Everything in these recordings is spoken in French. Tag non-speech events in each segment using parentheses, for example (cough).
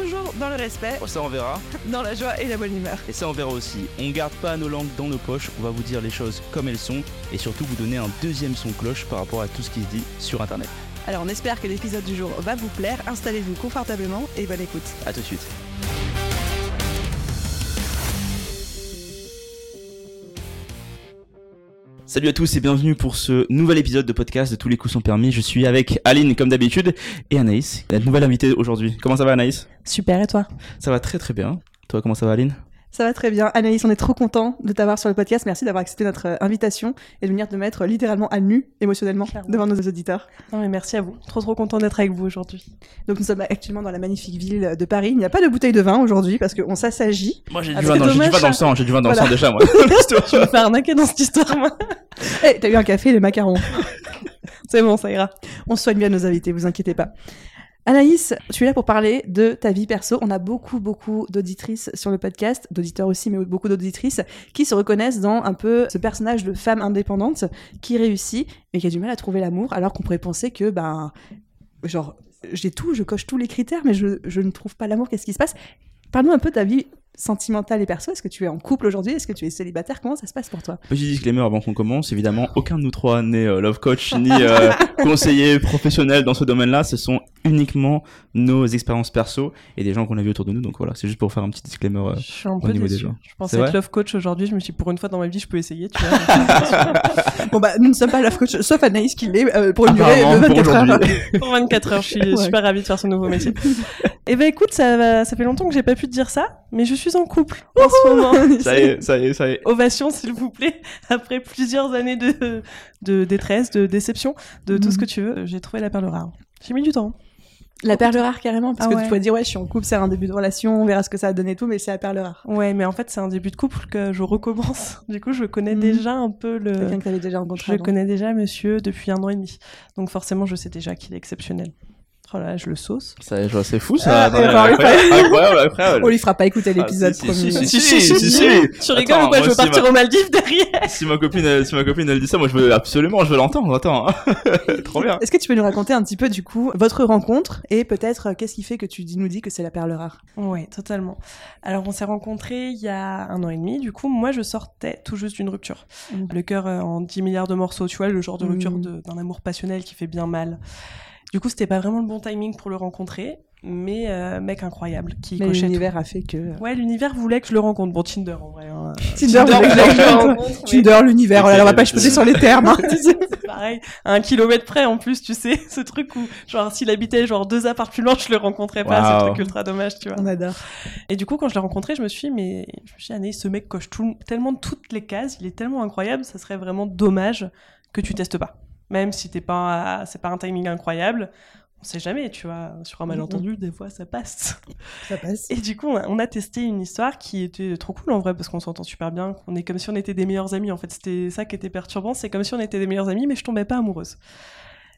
toujours dans le respect, Oh, ça on verra. dans la joie et la bonne humeur. Et ça on verra aussi. On garde pas nos langues dans nos poches, on va vous dire les choses comme elles sont et surtout vous donner un deuxième son cloche par rapport à tout ce qui se dit sur internet. Alors on espère que l'épisode du jour va vous plaire, installez-vous confortablement et bonne écoute. A tout de suite. Salut à tous et bienvenue pour ce nouvel épisode de podcast de Tous les coups sont permis. Je suis avec Aline comme d'habitude et Anaïs, la nouvelle invitée aujourd'hui. Comment ça va Anaïs? Super, et toi? Ça va très très bien. Toi comment ça va Aline? Ça va très bien. Anaïs, on est trop content de t'avoir sur le podcast. Merci d'avoir accepté notre euh, invitation et de venir te mettre littéralement à nu émotionnellement Clairement. devant nos auditeurs. Non mais merci à vous. Trop trop content d'être avec vous aujourd'hui. Donc nous sommes actuellement dans la magnifique ville de Paris. Il n'y a pas de bouteille de vin aujourd'hui parce qu'on s'assagit. Moi j'ai Ah, du parce vin que dans, du vin dans le ça. sang, j'ai du vin dans Voilà. le sang déjà moi. (laughs) Je me fais arnaquer dans cette histoire moi. (laughs) Eh, t'as eu un café et des macarons. (laughs) C'est bon, ça ira. On soigne bien nos invités, vous inquiétez pas. Anaïs, tu es là pour parler de ta vie perso. On a beaucoup, beaucoup d'auditrices sur le podcast, d'auditeurs aussi, mais beaucoup d'auditrices qui se reconnaissent dans un peu ce personnage de femme indépendante qui réussit, mais qui a du mal à trouver l'amour, alors qu'on pourrait penser que, ben, genre, j'ai tout, je coche tous les critères, mais je, je ne trouve pas l'amour. Qu'est-ce qui se passe? Parle-nous un peu de ta vie sentimentale et perso. Est-ce que tu es en couple aujourd'hui Est-ce que tu es célibataire Comment ça se passe pour toi? Petit disclaimer avant qu'on commence, évidemment, aucun de nous trois n'est euh, love coach (laughs) ni euh, conseiller professionnel dans ce domaine-là. Ce sont uniquement nos expériences perso et des gens qu'on a vus autour de nous. Donc voilà, c'est juste pour faire un petit disclaimer. euh. Je suis un Au peu niveau des gens. Je pensais être love coach aujourd'hui. Je me suis dit, pour une fois dans ma vie, je peux essayer. Tu vois. (laughs) Bon bah nous ne sommes pas love coach, sauf Anaïs qui l'est euh, pour une durée de pour 24 heures. pour 24 heures, je suis (laughs) Ouais. super ravie de faire ce nouveau métier. Et ben écoute, ça, fait longtemps que j'ai pas pu te dire ça, mais je suis en couple en ce moment. (laughs) Ça y est, (laughs) ça y est, ça y est. Ovation, s'il vous plaît. (laughs) Après plusieurs années de, de détresse, de déception, de tout Mhm. ce que tu veux, j'ai trouvé la perle rare. J'ai mis du temps. La perle rare carrément, parce Ah que ouais. tu pourrais dire ouais je suis en couple, c'est un début de relation, on verra ce que ça a donné et tout, mais c'est la perle rare. Ouais, mais en fait, c'est un début de couple que je recommence. Du coup, je connais Mhm. déjà un peu le. Quelqu'un que t'avais déjà rencontré. Je avant. connais déjà monsieur depuis un an et demi. Donc forcément, je sais déjà qu'il est exceptionnel. Oh là je le sauce. Ça y est, je vois, c'est fou ça. Ah, Attendez, d'accord, incroyable, incroyable, incroyable. On lui fera pas écouter Ah, l'épisode promis. si, si, Si, si, si, si, si. si. Tu rigoles Attends, ou quoi moi Je veux partir ma- aux Maldives derrière. Si ma copine, elle- si ma copine elle dit ça, moi je veux absolument, je veux l'entendre. Attends, (laughs) trop bien. Est-ce que tu peux nous raconter un petit peu du coup votre rencontre et peut-être euh, qu'est-ce qui fait que tu nous dis que c'est la perle rare? Ouais, totalement. Alors, on s'est rencontrés il y a un an et demi. Du coup, moi, je sortais tout juste d'une rupture. Mm. Le cœur euh, en 10 milliards de morceaux, tu vois, le genre de rupture Mm. d'un amour passionnel qui fait bien mal. Du coup, c'était pas vraiment le bon timing pour le rencontrer, mais euh, mec incroyable qui Mais cochait l'univers a fait que. tout. Ouais, l'univers voulait que je le rencontre. Bon, Tinder en vrai. hein. Tinder, voulait que je voulait le le rencontre. rencontre, mais- Tinder, l'univers, oh là là, on va pas chipoter sur les termes. hein. (laughs) C'est pareil, à un kilomètre près en plus, tu sais, ce truc où, genre, s'il habitait genre deux apparts plus loin, je le rencontrais pas, Waouh. ce truc ultra dommage, tu vois. on adore. Et du coup, quand je l'ai rencontré, je me suis dit, mais je me suis dit, Anaïs, ce mec coche tout, tellement toutes les cases, il est tellement incroyable, ça serait vraiment dommage que tu testes pas. Même si t'es pas, c'est pas un timing incroyable, on sait jamais, tu vois, sur un malentendu, des fois ça passe. Ça passe. Et du coup, on a, on a testé une histoire qui était trop cool en vrai, parce qu'on s'entend super bien, qu'on est comme si on était des meilleurs amis. En fait, c'était ça qui était perturbant, c'est comme si on était des meilleurs amis, mais je tombais pas amoureuse.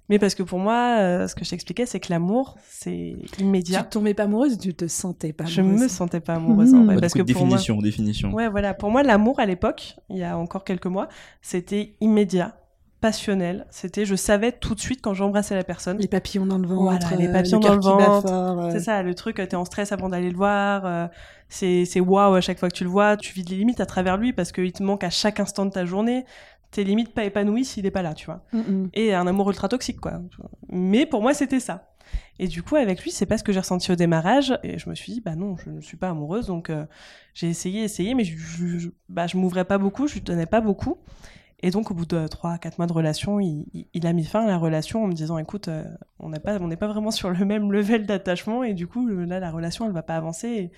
Mais parce que pour moi, euh, ce que je t'expliquais, c'est que l'amour, c'est Tu immédiat. te tombais pas amoureuse, tu te sentais pas Je amoureuse? me sentais pas amoureuse en vrai, Bah, parce que coup, pour moi, définition, définition. ouais, voilà, pour moi, l'amour à l'époque, il y a encore quelques mois, c'était immédiat, passionnel. C'était, je savais tout de suite quand j'embrassais la personne. Les papillons dans le ventre. Voilà, les euh, papillons le dans le ventre. C'est ça, le truc, t'es en stress avant d'aller le voir. euh, c'est c'est waouh à chaque fois que tu le vois. Tu vis les limites à travers lui parce qu'il te manque à chaque instant de ta journée. T'es limite pas épanoui s'il est pas là, tu vois. Mm, mm. Et un amour ultra toxique, quoi. Mais pour moi, c'était ça. Et du coup, avec lui, c'est pas ce que j'ai ressenti au démarrage. Et je me suis dit, bah non, je ne suis pas amoureuse. Donc, euh, j'ai essayé, essayé, mais je, je, je- bah, je m'ouvrais pas beaucoup, je lui donnais pas beaucoup. Et donc, au bout de 3-4 mois de relation, il, a mis fin à la relation en me disant, écoute, euh, on n'est pas, on pas vraiment sur le même level d'attachement. Et du coup, là, la relation, elle va pas avancer. Et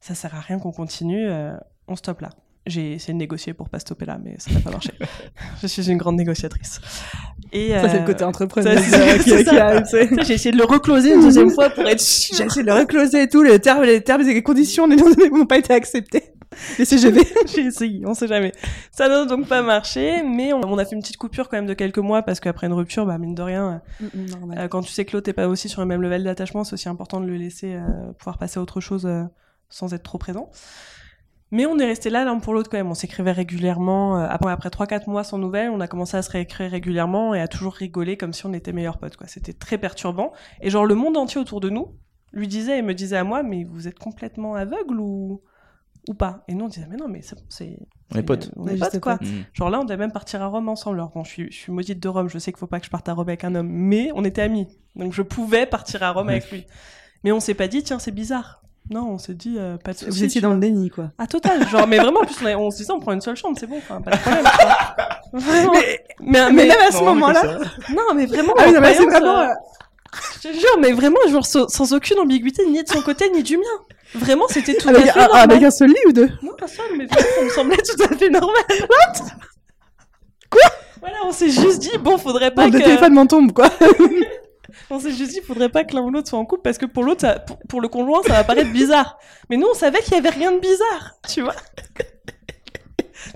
ça sert à rien qu'on continue. euh, on stoppe là. J'ai essayé de négocier pour pas stopper là, mais ça n'a pas marché. (laughs) je suis une grande négociatrice. Et, Ça, c'est euh, le côté entrepreneur (laughs) J'ai essayé de le recloser une deuxième fois pour être sûr. J'ai essayé de le recloser et tout, les termes, les termes et les conditions n'ont pas été acceptés. (laughs) Les CGV. (laughs) J'ai essayé, on sait jamais. Ça n'a donc pas marché, mais on, on a fait une petite coupure quand même de quelques mois parce qu'après une rupture, bah mine de rien, Normal. euh, quand tu sais que l'autre n'est pas aussi sur le même level d'attachement, c'est aussi important de le laisser euh, pouvoir passer à autre chose euh, sans être trop présent. Mais on est resté là l'un pour l'autre quand même. On s'écrivait régulièrement. après après 3-4 mois sans nouvelles, on a commencé à se réécrire régulièrement et à toujours rigoler comme si on était meilleurs potes. Quoi. C'était très perturbant. Et genre le monde entier autour de nous lui disait et me disait à moi, mais vous êtes complètement aveugle ou ou pas Et nous on disait, mais non, mais c'est bon, c'est On est potes. on est potes quoi. Genre là, on devait même partir à Rome ensemble. Alors bon, je suis, je suis maudite de Rome, je sais qu'il faut pas que je parte à Rome avec un homme, mais on était amis. Donc je pouvais partir à Rome Ouais. avec lui. Mais on s'est pas dit, tiens, c'est bizarre. Non, on s'est dit, euh, pas de soucis. Vous étiez dans le déni, quoi. Ah, total. Genre, mais vraiment, en plus, on, se disait, on prend une seule chambre, c'est bon, enfin, pas de problème. Vraiment. Mais, Mais même à ce moment-là. non, mais vraiment. Ah oui, en non, mais c'est vraiment. euh, euh, Je te jure, mais vraiment, genre, sans, sans aucune ambiguïté, ni de son côté, ni du mien. Vraiment, c'était tout Avec, à fait ah, normal. avec un seul lit ou deux Non, pas seul, mais ça me semblait tout à fait normal. What? Quoi? Voilà, on s'est juste dit, bon, faudrait pas Bon, que... Le téléphone m'en tombe, quoi. (laughs) On s'est juste dit, faudrait pas que l'un ou l'autre soit en couple, parce que pour l'autre, ça- pour, le conjoint, ça va paraître bizarre. Mais nous, on savait qu'il y avait rien de bizarre, tu vois.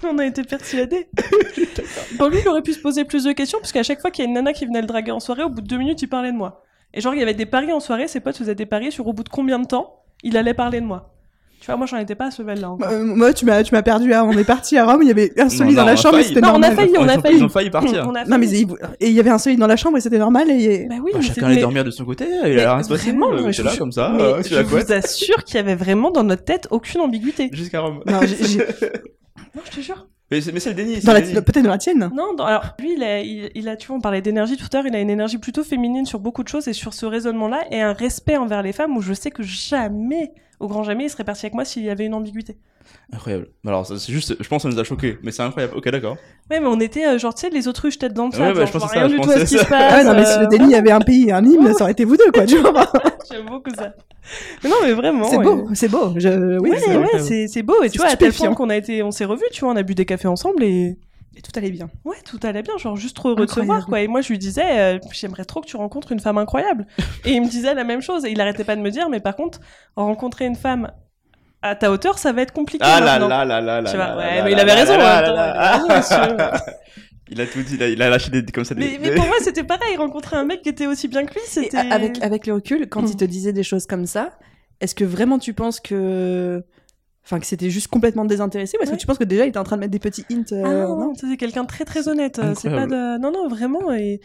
Mais on a été persuadés. Bon, lui, il aurait pu se poser plus de questions, parce qu'à chaque fois qu'il y a une nana qui venait le draguer en soirée, au bout de deux minutes, il parlait de moi. Et genre, il y avait des paris en soirée, ses potes faisaient des paris sur au bout de combien de temps? Il allait parler de moi. Tu vois, moi, j'en étais pas à ce level-là encore. Euh, moi, tu m'as, tu m'as perdu. hein. On est parti à Rome, il y avait un lit dans non, la chambre c'était Non, on a normal. failli, on a failli. Ils ont failli partir. On a Non, mais il et il y avait un lit dans la chambre et c'était normal et... Bah oui, Bah, mais chacun allait mais- dormir de son côté, il mais a rien se je- là comme ça, euh, je vous assure qu'il y avait vraiment dans notre tête aucune ambiguïté. Jusqu'à Rome. Non, je te jure. Mais c'est mais c'est le déni. c'est dans le la... déni. Peut-être dans la tienne. Non, dans- alors lui, il a, il, il a, tu vois, on parlait d'énergie tout à l'heure, il a une énergie plutôt féminine sur beaucoup de choses et sur ce raisonnement-là et un respect envers les femmes où je sais que jamais, au grand jamais, il serait parti avec moi s'il y avait une ambiguïté. Incroyable. Alors, c'est juste, je pense que ça nous a choqué, mais c'est incroyable. Ok, d'accord. Ouais, mais on était euh, genre, tu sais, les autruches tête dans le Ouais, sac, bah, genre, je pensais ça, rien je du tout à pensais ce qui ça. se passe. Ah ouais, non, mais si euh, le déni avait un pays et un hymne, ça aurait été vous deux, quoi, tu vois. (laughs) J'aime beaucoup ça. Mais non, mais vraiment. C'est ouais. beau, c'est beau. Je... Oui, Ouais, c'est- ouais, incroyable. c'est c'est beau. Et tu vois, à tel stupéfiant. point qu'on a été, on s'est revus, tu vois, on a bu des cafés ensemble et Et tout allait bien. Ouais, tout allait bien, genre juste trop heureux de se Incroyable. voir, quoi. Et moi, je lui disais, euh, j'aimerais trop que tu rencontres une femme incroyable. et il me disait la même chose. Et il arrêtait pas de me dire, mais par contre, rencontrer une femme à ta hauteur, ça va être compliqué. Ah là maintenant. là là là là Tu vois, là ouais, mais il avait raison, il a tout dit, il a, il a lâché des, comme ça des. Mais, mais pour moi, c'était pareil. Rencontrer un mec qui était aussi bien que lui, c'était. avec, avec le recul, quand Hmm. il te disait des choses comme ça, est-ce que vraiment tu penses que. Enfin, que c'était juste complètement désintéressé ou est-ce Ouais. que tu penses que déjà il était en train de mettre des petits hints euh, Ah non, non non, c'est quelqu'un de très très honnête. euh, C'est pas de. Non, non, vraiment. Et.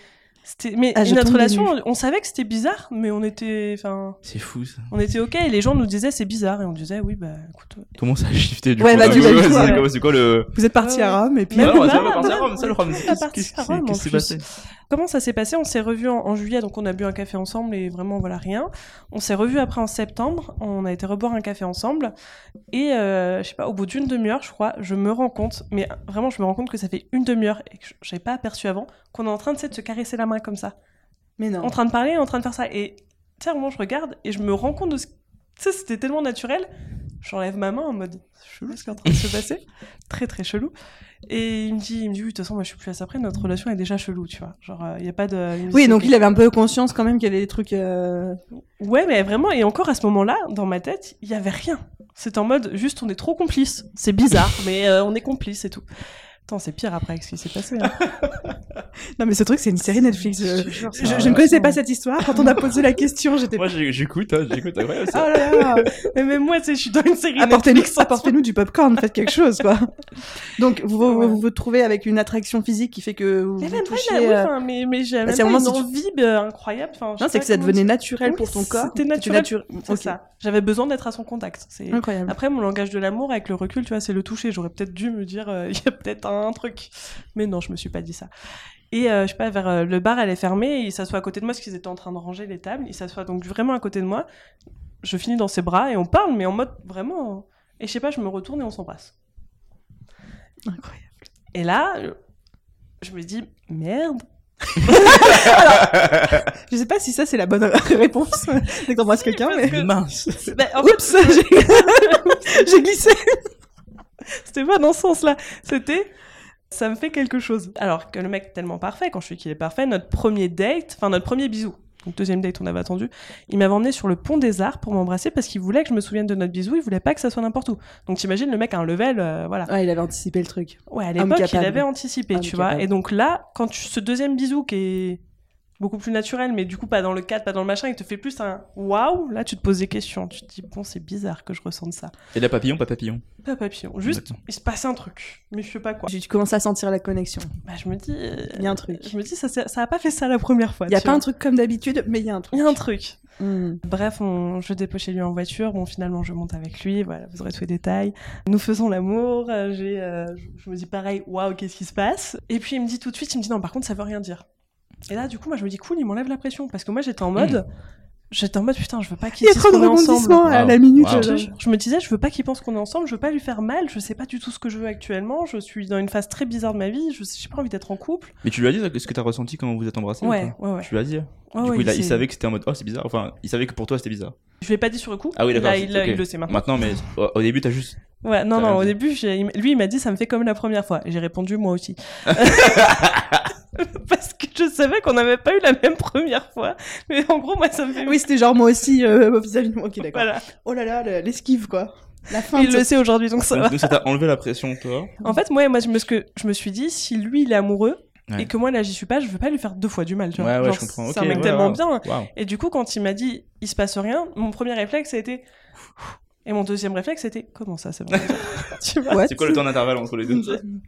Mais Ah, notre relation, on savait que c'était bizarre, mais on était. Enfin, C'est fou ça. on était ok. Et les gens nous disaient c'est bizarre, et on disait oui, bah écoute. Comment ça a shifté du Ouais, coup bah, du coup, Ouais, ouais. quoi- C'est quoi le. Vous êtes parti Ouais, à Rome et puis. Non, bah, à Rome, ça le Rome. Qu'est-ce parti qu'est-ce à Rome, qui s'est passé Comment ça s'est passé? On s'est revus en, en juillet, donc on a bu un café ensemble et vraiment voilà rien. On s'est revus après en septembre, on a été reboire un café ensemble et euh, je sais pas, au bout d'une demi-heure, je crois, je me rends compte, mais vraiment je me rends compte que ça fait une demi-heure et que je n'avais pas aperçu avant qu'on est en train de, se caresser la main comme ça, Mais non. en train de parler, en train de faire ça et un moment je regarde et je me rends compte de ce, sais, c'était tellement naturel. J'enlève ma main en mode chelou ce qui est en train de se passer, (laughs) très très chelou. Et il me dit, il me dit, oui, de toute façon, moi, je suis plus à ça près, notre relation est déjà chelou, tu vois. Genre, il y a pas de. Oui, donc il avait un peu conscience quand même qu'il y avait des trucs. euh, Ouais, mais vraiment, et encore à ce moment-là, dans ma tête, il y avait rien. C'est en mode, juste, on est trop complices. C'est bizarre, mais euh, on est complices et tout. Attends, c'est pire après avec ce qui s'est passé. hein. (laughs) Non, mais ce truc, c'est une série Netflix. Je, ne connaissais pas cette histoire. Quand on a posé la question, j'étais. Moi j'ai- j'écoute, hein, j'écoute, Oh ça. là là Mais même moi, je suis dans une série Apportez-nous Netflix. apportez-nous du popcorn, faites quelque chose, quoi. Donc, vous vous, Ouais. vous vous trouvez avec une attraction physique qui fait que vous Mais vous même pas, touchez. là, ouais, euh, mais, mais j'avais bah, même c'est un pas moment une si tu- envie euh, incroyable. Enfin, Non, c'est que ça devenait naturel Oui, pour ton corps. C'était naturel. natu- C'est ça. J'avais besoin d'être à son contact. C'est Incroyable. Après, mon langage de l'amour, avec le recul, tu vois, c'est le toucher. J'aurais peut-être dû me dire, euh, (laughs) il y a peut-être un truc. Mais non, je me suis pas dit ça. Et euh, je sais pas, vers euh, le bar, elle est fermée, et il s'assoit à côté de moi, parce qu'ils étaient en train de ranger les tables. Il s'assoit donc vraiment à côté de moi. Je finis dans ses bras, et on parle, mais en mode vraiment. Et je sais pas, je me retourne et on s'embrasse. Incroyable. Et là, je me dis, merde. (laughs) (laughs) Je sais pas si ça c'est la bonne (laughs) réponse dès t'embrasses quelqu'un, mais. que- Mince. Bah, en fait, Oups, j'ai glissé. (laughs) C'était pas dans ce sens-là. C'était, ça me fait quelque chose. Alors que le mec est tellement parfait, quand je suis qu'il est parfait, notre premier date, enfin notre premier bisou. donc deuxième date, on avait attendu. Il m'avait emmené sur le pont des Arts pour m'embrasser parce qu'il voulait que je me souvienne de notre bisou. Il voulait pas que ça soit n'importe où. Donc t'imagines, le mec a un level, euh, voilà. Ouais, il avait anticipé le truc. Ouais, à l'époque, il avait anticipé, Homme tu vois. Et donc là, quand tu, ce deuxième bisou qui est beaucoup plus naturel, mais du coup pas dans le cadre, pas dans le machin, il te fait plus un waouh. Là, tu te poses des questions. Tu te dis bon, c'est bizarre que je ressente ça. Et la papillon, pas papillon. Pas papillon. Juste, il se passe un truc, mais je sais pas quoi. Tu tu commences à sentir la connexion. Bah, je me dis, euh, Il y a un truc. je me dis ça, ça a pas fait ça la première fois. Il y a pas vois. un truc comme d'habitude, mais il y a un Il truc. y a un truc. Hmm. Bref, on, je dépose chez lui en voiture. Bon, finalement, je monte avec lui. Voilà, vous aurez tous les détails. Nous faisons l'amour. euh, J'ai, euh, je, je me dis pareil, waouh, qu'est-ce qui se passe? Et puis il me dit tout de suite, il me dit non, par contre, ça veut rien dire. Et là, du coup, moi, je me dis cool, il m'enlève la pression parce que moi, j'étais en mode, j'étais en mode putain, je veux pas qu'il Il y a dise trop de qu'on est ensemble. rebondissements à Wow. la minute. Wow. genre. Je, je me disais, je veux pas qu'il pense qu'on est ensemble, je veux pas lui faire mal, je sais pas du tout ce que je veux actuellement, je suis dans une phase très bizarre de ma vie, je j'ai pas envie d'être en couple. Mais tu lui as dit ce que t'as ressenti quand vous êtes embrassés ou Ouais, ouais, ouais. Tu lui as dit Ouais, Du ouais, coup, il, a- il savait que c'était en mode oh c'est bizarre. Enfin, il savait que pour toi c'était bizarre. Je l'ai pas dit sur le coup. Ah oui, d'accord. Là, il, ok. il le sait maintenant. Maintenant, mais au, début, t'as juste. Ouais, non, non, au début, lui, il m'a dit, ça me fait comme la première fois. Et j'ai répondu, moi aussi. (laughs) (laughs) Parce que je savais qu'on n'avait pas eu la même première fois. Mais en gros, moi, ça me fait... Oui, c'était genre moi aussi euh, vis-à-vis de moi. Ok, d'accord. Voilà. Oh là là, le- l'esquive quoi. La fin. Il de le sait aujourd'hui, donc ça va. Ça t'a enlevé la pression, toi. En fait, moi, moi je, me, ce que je me suis dit, si lui, il est amoureux, Ouais. et que moi, là, j'y suis pas, je veux pas lui faire deux fois du mal, tu vois. Ouais, ouais, Genre, je comprends. C'est Ok, un mec ouais, tellement ouais. bien. Et du coup, quand il m'a dit, il se passe rien, mon premier réflexe, a été... Et mon deuxième réflexe, c'était, comment ça, c'est bon (laughs) Tu vois What C'est quoi le temps d'intervalle entre les deux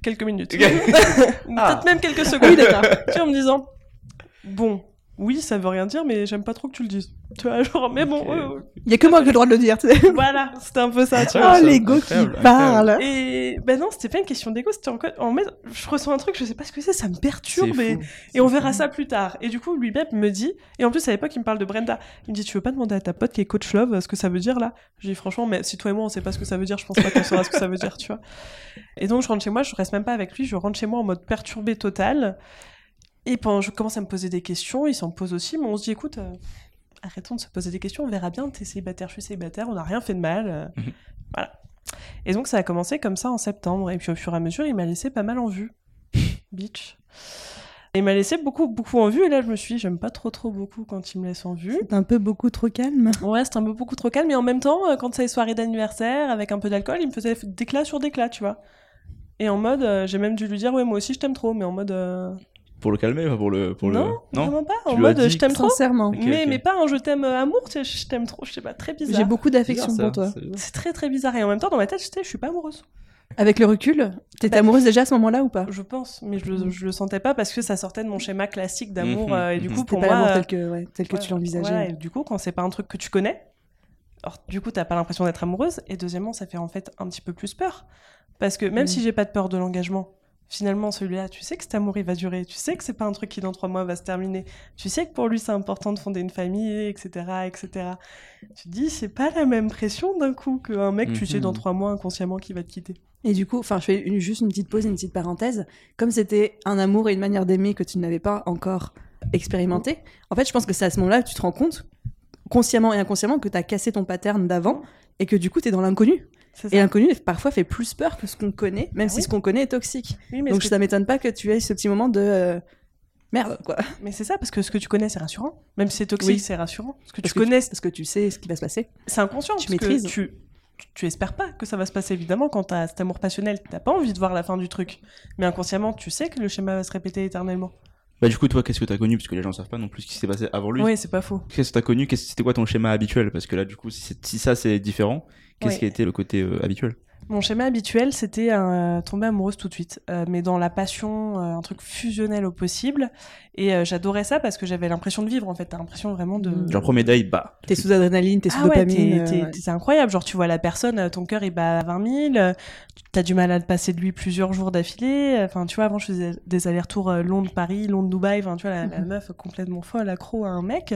Quelques minutes. (laughs) Peut-être Ah. même quelques secondes. Oui, d'accord. tu vois, en me disant, bon, oui, ça veut rien dire, mais j'aime pas trop que tu le dises. Tu vois, genre, mais bon. Il y a que moi qui ai le droit de le dire. tu sais. voilà, c'était un peu ça, tu Oh, vois. ça. l'ego qui parle. Et ben non, c'était pas une question d'ego, c'était en, en mode, je ressens un truc, je sais pas ce que c'est, ça me perturbe C'est et, fou. et on verra ça plus tard. Et du coup, lui-même me dit, et en plus à l'époque, il me parle de Brenda. Il me dit, tu veux pas demander à ta pote qui est coach love ce que ça veut dire là? Je dis, franchement, mais si toi et moi on sait pas ce que ça veut dire, je pense pas qu'on saura ce que ça veut dire, tu vois. Et donc, je rentre chez moi, je reste même pas avec lui, je rentre chez moi en mode perturbé total. Et pendant, je commence à me poser des questions, il s'en pose aussi, mais on se dit, écoute, euh, arrêtons de se poser des questions, on verra bien, t'es célibataire, je suis célibataire, on n'a rien fait de mal. euh, Mhm. Voilà. Et donc, ça a commencé comme ça en septembre, et puis au fur et à mesure, il m'a laissé pas mal en vue. (laughs) Bitch. Et il m'a laissé beaucoup, beaucoup en vue, et là, je me suis dit, j'aime pas trop, trop beaucoup quand il me laisse en vue. C'est un peu beaucoup trop calme. Ouais, c'était un peu beaucoup trop calme, mais en même temps, euh, quand c'est les soirées d'anniversaire, avec un peu d'alcool, il me faisait d'éclat sur d'éclat, tu vois. Et en mode, euh, j'ai même dû lui dire, ouais, moi aussi je t'aime trop, mais en mode. euh, Pour le calmer, pas pour le. Pour non, le... non vraiment pas. En mode, je t'aime trop. Sincèrement. Mais, mais pas un je t'aime euh, amour, tu sais, je t'aime trop, je sais pas, très bizarre. J'ai beaucoup d'affection pour toi. C'est- très très bizarre. Et en même temps, dans ma tête, je sais, je suis pas amoureuse. Avec le recul, t'étais Bah, amoureuse déjà à ce moment-là ou pas? Je pense, mais je, le- je le sentais pas parce que ça sortait de mon schéma classique d'amour. Euh, et du mhm. coup, pour pas moi. l'amour euh, tel que, ouais, tel que tu Ouais, l'envisageais. et du coup, quand c'est pas un truc que tu connais, alors, du coup, t'as pas l'impression d'être amoureuse. Et deuxièmement, ça fait en fait un petit peu plus peur. Parce que même Mm. si j'ai pas de peur de l'engagement, finalement, celui-là, tu sais que cet amour, il va durer. Tu sais que c'est pas un truc qui, dans trois mois, va se terminer. Tu sais que pour lui, c'est important de fonder une famille, etc., etc. Tu te dis, c'est pas la même pression d'un coup qu'un mec, tu sais, Mhm. dans trois mois, inconsciemment, qui va te quitter. Et du coup, enfin, je fais une- juste une petite pause, une petite parenthèse. Comme c'était un amour et une manière d'aimer que tu n'avais pas encore expérimenté, en fait, je pense que c'est à ce moment-là que tu te rends compte, consciemment et inconsciemment, que tu as cassé ton pattern d'avant et que du coup, tu es dans l'inconnu. Et l'inconnu, parfois, fait plus peur que ce qu'on connaît, même Ah si oui. ce qu'on connaît est toxique. Oui, mais Donc, ça m'étonne pas que tu aies ce petit moment de euh, merde, quoi. Mais c'est ça, parce que ce que tu connais, c'est rassurant. Même si c'est toxique, Oui. c'est rassurant. Ce que Parce tu que connais, Parce que tu sais ce qui va se passer. c'est inconscient. tu parce que maîtrises. Tu, tu, tu espères pas que ça va se passer, évidemment, quand t'as cet amour passionnel. T'as pas envie de voir la fin du truc. Mais inconsciemment, tu sais que le schéma va se répéter éternellement. Bah, du coup, toi, qu'est-ce que t'as connu? Parce que les gens savent pas non plus ce qui s'est passé avant lui. Oui, c'est pas faux. Qu'est-ce que t'as connu? Qu'est-ce- C'était quoi ton schéma habituel? Parce que là, du coup, si ça c'est différent, qu'est-ce qui a été le côté euh, habituel? Mon schéma habituel, c'était euh, tomber amoureuse tout de suite, euh, mais dans la passion, euh, un truc fusionnel au possible. Et euh, j'adorais ça parce que j'avais l'impression de vivre, en fait. T'as l'impression vraiment de. Genre, premier date, bah. T'es sous adrénaline, t'es sous Ah dopamine. euh, ouais. c'est incroyable. Genre, tu vois la personne, ton cœur il bat à 20 000, euh, t'as du mal à te passer de lui plusieurs jours d'affilée. Enfin, tu vois, avant je faisais des allers-retours Londres-Paris, Londres-Dubaï. Enfin, tu vois, la, la Mhm. meuf complètement folle, accro à un mec.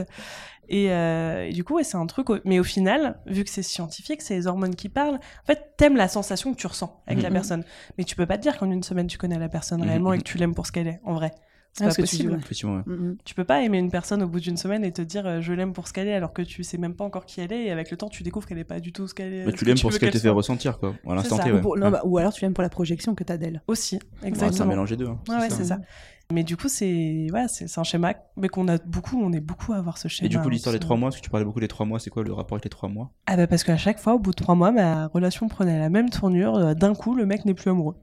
Et, euh, et du coup, ouais, c'est un truc. Mais au final, vu que c'est scientifique, c'est les hormones qui parlent. En fait, t'aimes la sensation que tu ressens avec la Mhm. personne. Mais tu peux pas te dire qu'en une semaine tu connais la personne Mhm. réellement et que tu l'aimes pour ce qu'elle est, en vrai. C'est Ah, pas dis, possible. ouais. Mm. Tu peux pas aimer une personne au bout d'une semaine et te dire euh, je l'aime pour ce qu'elle est alors que tu sais même pas encore qui elle est et avec le temps tu découvres qu'elle est pas du tout ce qu'elle est. Mais ce tu l'aimes pour ce qu'elle te fait ressentir, quoi. À l'instant ça. T, Ou, ouais. pour- non, Ouais. bah, ou alors tu l'aimes pour la projection que t'as d'elle. Aussi, Ouais, c'est un exactement. mélange des deux. hein. Ouais, c'est ça. Mais du coup, c'est ouais, un schéma, mais qu'on a beaucoup, on est beaucoup à avoir ce schéma. Et du coup, l'histoire des trois mois, parce que tu parlais beaucoup des trois mois, c'est quoi le rapport avec les trois mois? Ah bah parce qu'à chaque fois, au bout de trois mois, ma relation prenait la même tournure. euh, D'un coup, le mec n'est plus amoureux.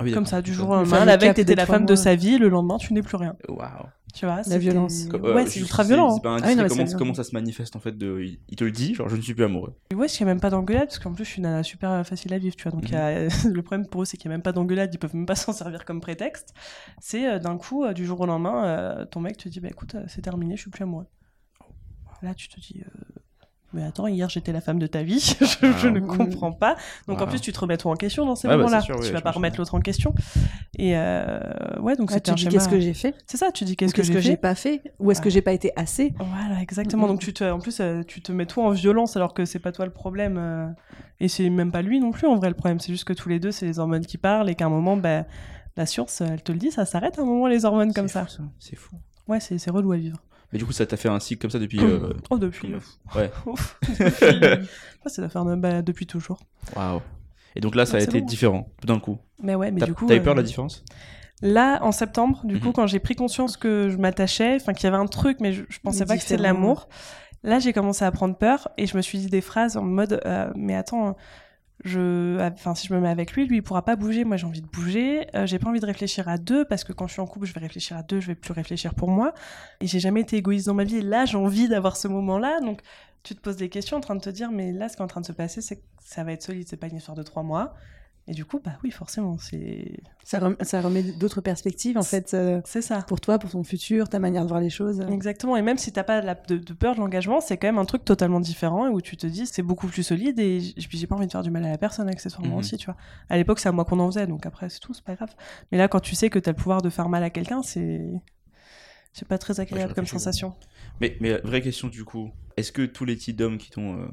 Ah oui, Comme ça, du jour au Le lendemain. La veille, t'étais la femme de sa vie, le lendemain, tu n'es plus rien. Waouh. Tu vois c'était- violence. Ouais, euh, c'est je- ultra violent. C'est pas un Ah oui, non, comment, comment ça se manifeste en fait de, il, te le dit, genre je ne suis plus amoureux. Et ouais, il n'y a même pas d'engueulade, parce qu'en plus, je suis une nana super euh, facile à vivre, tu vois. Donc, a- (laughs) le problème pour eux, c'est qu'il n'y a même pas d'engueulade, ils peuvent même pas (laughs) s'en servir comme prétexte. C'est euh, d'un coup, euh, du jour au lendemain, euh, ton mec te dit, bah écoute, euh, c'est terminé, je suis plus amoureux. Là, tu te dis, euh, mais attends, hier j'étais la femme de ta vie, (laughs) je, je ne comprends pas. Donc en plus, tu te remets toi en question dans ces Ouais, bah, moments-là. sûr, ouais, tu vas pas remettre l'autre en question. Et euh, ouais, donc Ouais, c'était tu un dis qu'est-ce que j'ai fait C'est ça, tu dis qu'est-ce que que j'ai fait. pas fait Ou est-ce que Ouais. j'ai pas été assez Voilà, exactement. Mhm. Donc tu te, en plus, euh, tu te mets toi en violence alors que c'est pas toi le problème. euh, et c'est même pas lui non plus en vrai le problème. C'est juste que tous les deux, c'est les hormones qui parlent et qu'à un moment, bah, la science, elle te le dit, ça s'arrête à un moment les hormones comme ça. fou, C'est fou. Ouais, c'est c'est relou à vivre. Mais du coup, ça t'a fait un cycle comme ça depuis. euh, Oh, depuis. (laughs) Ouais. Depuis... Ça doit faire bah, depuis toujours. Waouh. Et donc là, ça a été bon. différent, tout d'un coup. Mais ouais, mais du coup. t'as eu peur euh, de la différence? Là, en septembre, du Mhm. coup, quand j'ai pris conscience que je m'attachais, enfin qu'il y avait un truc, mais je, je pensais Mais pas que c'était de l'amour. Là, j'ai commencé à prendre peur et je me suis dit des phrases en mode, euh, mais attends, je, enfin, si je me mets avec lui, lui, il pourra pas bouger. Moi, j'ai envie de bouger. Euh, j'ai pas envie de réfléchir à deux parce que quand je suis en couple, je vais réfléchir à deux, je vais plus réfléchir pour moi. Et j'ai jamais été égoïste dans ma vie. Et là, j'ai envie d'avoir ce moment-là. Donc, tu te poses des questions en train de te dire, mais là, ce qui est en train de se passer, c'est que ça va être solide. C'est pas une histoire de trois mois. Et du coup, bah oui, forcément, c'est, ça, rem- ça remet d'autres perspectives en fait euh, c'est ça. pour toi, pour ton futur, ta manière de voir les choses. Exactement, et même si t'as pas la- de, de peur de l'engagement, c'est quand même un truc totalement différent où tu te dis c'est beaucoup plus solide et puis j'ai pas envie de faire du mal à la personne accessoirement Mhm. aussi, tu vois. À l'époque, c'est à moi qu'on en faisait, donc après c'est tout, c'est pas grave. Mais là, quand tu sais que t'as le pouvoir de faire mal à quelqu'un, c'est c'est pas très agréable comme sensation. Mais, mais vraie question du coup, est-ce que tous les types d'hommes qui t'ont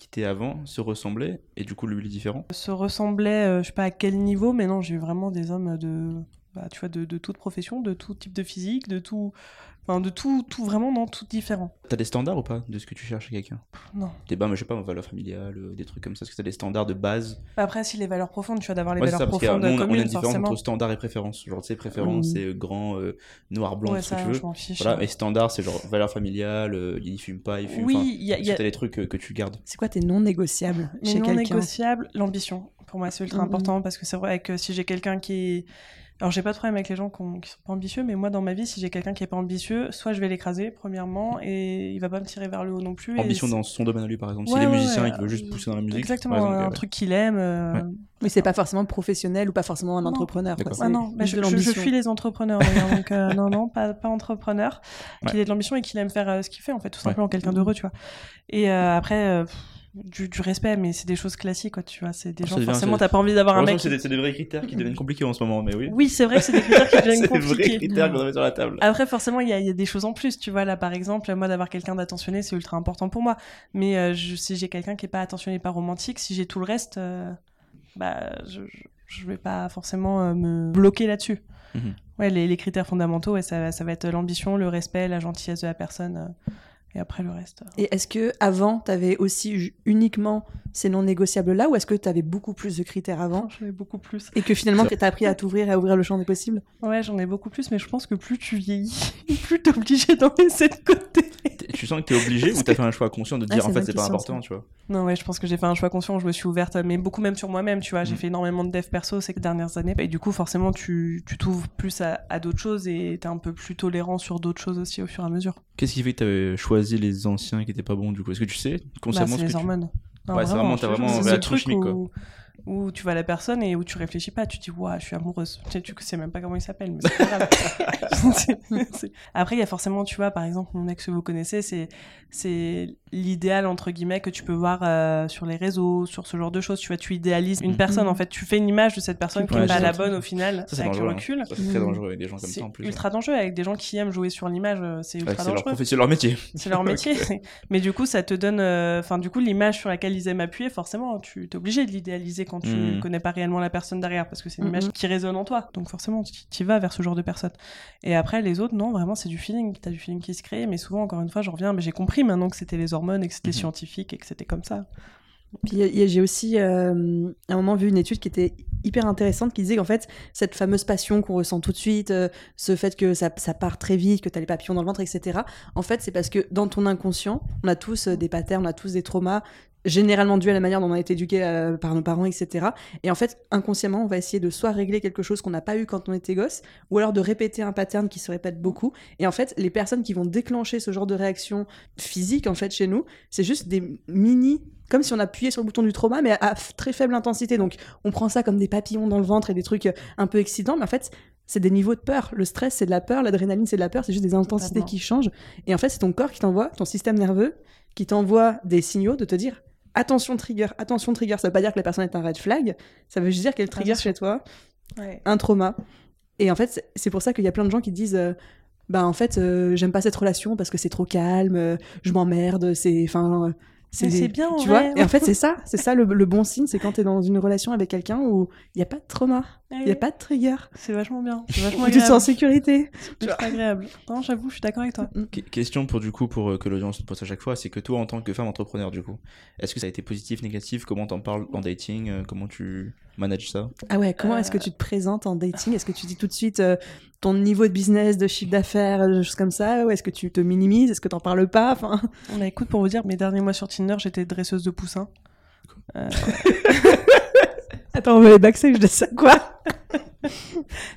quitté avant se ressemblaient et du coup lui est différent? Se ressemblait, euh, je sais pas à quel niveau, mais non, j'ai eu vraiment des hommes de, bah, tu vois, de, de toute profession, de tout type de physique, de tout, enfin de tout, tout vraiment, non, tout différent. T'as des standards ou pas de ce que tu cherches chez quelqu'un? Non. Des bah, mais je sais pas, valeurs familiales, euh, des trucs comme ça, est-ce que t'as des standards de base? Après, si les valeurs profondes, tu vois, d'avoir les Ouais, valeurs ça, parce y a- profondes nous, on, on a une différence forcément. entre standards et préférences. Genre, tu sais, préférence, c'est euh, grand, euh, noir, blanc, ouais, tout ce que ça, tu veux. je m'en fiche. Voilà, et standard, c'est genre valeurs familiales, euh, il fume pas, il fume. Oui, il y a, y que a t'as des trucs euh, que tu gardes? C'est quoi tes non négociables mais chez non quelqu'un? négociable, l'ambition. Pour moi, c'est ultra Mhm. important parce que c'est vrai que si j'ai quelqu'un qui est. Alors, j'ai pas de problème avec les gens qui, ont- qui sont pas ambitieux, mais moi, dans ma vie, si j'ai quelqu'un qui est pas ambitieux, soit je vais l'écraser, premièrement, et il va pas me tirer vers le haut non plus. Ambition dans son domaine à lui, par exemple. Ouais, S'il est ouais, musicien ouais, et qu'il veut juste pousser dans la musique. Exactement, exemple, un ouais. truc qu'il aime. euh, Ouais. Mais c'est pas forcément professionnel ou pas forcément un Non. entrepreneur. quoi. Ah non, bah, je, je- je fuis les entrepreneurs d'ailleurs, donc euh, (laughs) non, non, pas, pas entrepreneur. Qu'il ait de l'ambition et qu'il aime faire euh, ce qu'il fait, en fait, tout Ouais. simplement, quelqu'un d'heureux, tu vois. Et euh, après, euh, pff, du, du respect, mais c'est des choses classiques, quoi, tu vois. C'est des Ça gens, devient- forcément, t'as pas envie d'avoir un mec. c'est des, c'est des vrais critères qui deviennent (laughs) compliqués en ce moment, mais oui. Oui, c'est vrai que c'est des critères qui (laughs) c'est deviennent des vrais compliqués. critères qu'on met sur la table. Après, forcément, il y, y a des choses en plus, tu vois. Là, par exemple, moi, d'avoir quelqu'un d'attentionné, c'est ultra important pour moi. Mais euh, je- si j'ai quelqu'un qui est pas attentionné, pas romantique, si j'ai tout le reste, euh, bah, je, je, vais pas forcément euh, me bloquer là-dessus. Mhm. Ouais, les, les critères fondamentaux, ouais, ça, ça va être l'ambition, le respect, la gentillesse de la personne. Et après, le reste. euh. Et est-ce que avant, t'avais aussi ju- uniquement ces non négociables là, ou est-ce que t'avais beaucoup plus de critères avant J'en ai beaucoup plus. et que finalement Ça- t'as appris à t'ouvrir et à ouvrir le champ des possibles? Ouais, j'en ai beaucoup plus, mais je pense que plus tu vieillis, (laughs) plus t'es obligé d'en laisser de côté. Tu sens que t'es obligé ou t'as fait un choix conscient de dire en fait c'est pas important, ça. tu vois? Non, ouais, je pense que j'ai fait un choix conscient, je me suis ouverte, mais beaucoup même sur moi-même, tu vois. J'ai Mm. fait énormément de dev perso ces dernières années. Et du coup, forcément, tu tu t'ouvres plus à, à d'autres choses et t'es un peu plus tolérant sur d'autres choses aussi au fur et à mesure. Qu'est-ce qui fait que t'avais choisi les anciens qui étaient pas bons du coup? Est-ce que tu sais Bah, c'est ce que les tu- hormones. Non, Ouais, c'est vraiment- t'as vraiment réaction chimique, où, où tu vois la personne et où tu réfléchis pas, tu dis, ouah, je suis amoureuse. Tu sais, tu sais même pas comment il s'appelle, mais c'est pas grave. (laughs) (laughs) Après, il y a forcément, tu vois, par exemple, mon ex que vous connaissez, c'est, c'est l'idéal, entre guillemets, que tu peux voir euh, sur les réseaux, sur ce genre de choses. Tu vois, tu idéalises une Mhm. personne, en fait, tu fais une image de cette personne qui n'est pas la bonne au final, Ça c'est avec le dangereux. hein. recul. Ça, c'est très Mm. dangereux avec des gens comme ça en plus. hein. ultra dangereux avec des gens qui aiment jouer sur l'image, euh, c'est ultra leur, dangereux. c'est leur métier. C'est leur (laughs) métier. Mais du coup, ça te donne. euh, Enfin, du coup, l'image sur laquelle ils aiment appuyer, forcément, tu es obligé de l'idéaliser quand quand tu Mhm. connais pas réellement la personne derrière, parce que c'est une Mhm. image qui résonne en toi. Donc forcément, tu tu vas vers ce genre de personne. Et après, les autres, non, vraiment, c'est du feeling. T'as du feeling qui se crée, mais souvent, encore une fois, je reviens, mais j'ai compris maintenant que c'était les hormones et que c'était Mhm. scientifique et que c'était comme ça. Puis j'ai aussi euh, à un moment vu une étude qui était hyper intéressante qui disait qu'en fait cette fameuse passion qu'on ressent tout de suite, euh, ce fait que ça, ça part très vite, que tu as les papillons dans le ventre, etc. En fait c'est parce que dans ton inconscient, on a tous euh, des patterns, on a tous des traumas généralement dus à la manière dont on a été éduqué euh, par nos parents, etc. Et en fait, inconsciemment, on va essayer de soit régler quelque chose qu'on n'a pas eu quand on était gosse, ou alors de répéter un pattern qui se répète beaucoup. Et en fait, les personnes qui vont déclencher ce genre de réaction physique, en fait, chez nous, c'est juste des mini comme si on appuyait sur le bouton du trauma, mais à très faible intensité. Donc, on prend ça comme des papillons dans le ventre et des trucs euh, un peu excitants, mais en fait, c'est des niveaux de peur. Le stress, c'est de la peur, l'adrénaline, c'est de la peur, c'est juste des intensités qui changent. Et en fait, c'est ton corps qui t'envoie, ton système nerveux, qui t'envoie des signaux de te dire attention trigger, attention trigger. Ça veut pas dire que la personne est un red flag, ça veut juste dire qu'elle trigger Attention. chez toi Ouais. un trauma. Et en fait, c'est- pour ça qu'il y a plein de gens qui disent euh, bah en fait, euh, j'aime pas cette relation parce que c'est trop calme, euh, je m'emmerde, c'est enfin c'est bien, en tu vois? Et en fait, c'est ça, c'est ça le, le bon signe, c'est quand t'es dans une relation avec quelqu'un où il y a pas de trauma, il y a pas de trigger, C'est vachement bien. C'est vachement (laughs) tu te sens en sécurité. C'est agréable. Non, j'avoue, je suis d'accord avec toi. Qu- Question pour du coup pour euh, que l'audience te pose à chaque fois, c'est que toi en tant que femme entrepreneur du coup, est-ce que ça a été positif, négatif? Comment t'en parles en dating? Euh, Comment tu manages ça? Ah ouais, comment est-ce que tu te présentes en dating? Est-ce que tu dis tout de suite euh, ton niveau de business, de chiffre d'affaires, des choses comme ça Ou est-ce que tu te minimises? Est-ce que t'en parles pas? Enfin... On a écoute pour vous dire, mes derniers mois sur Tinder, j'étais dresseuse de poussins. Euh, (laughs) Attends, on va les backstage de (laughs) ça, quoi?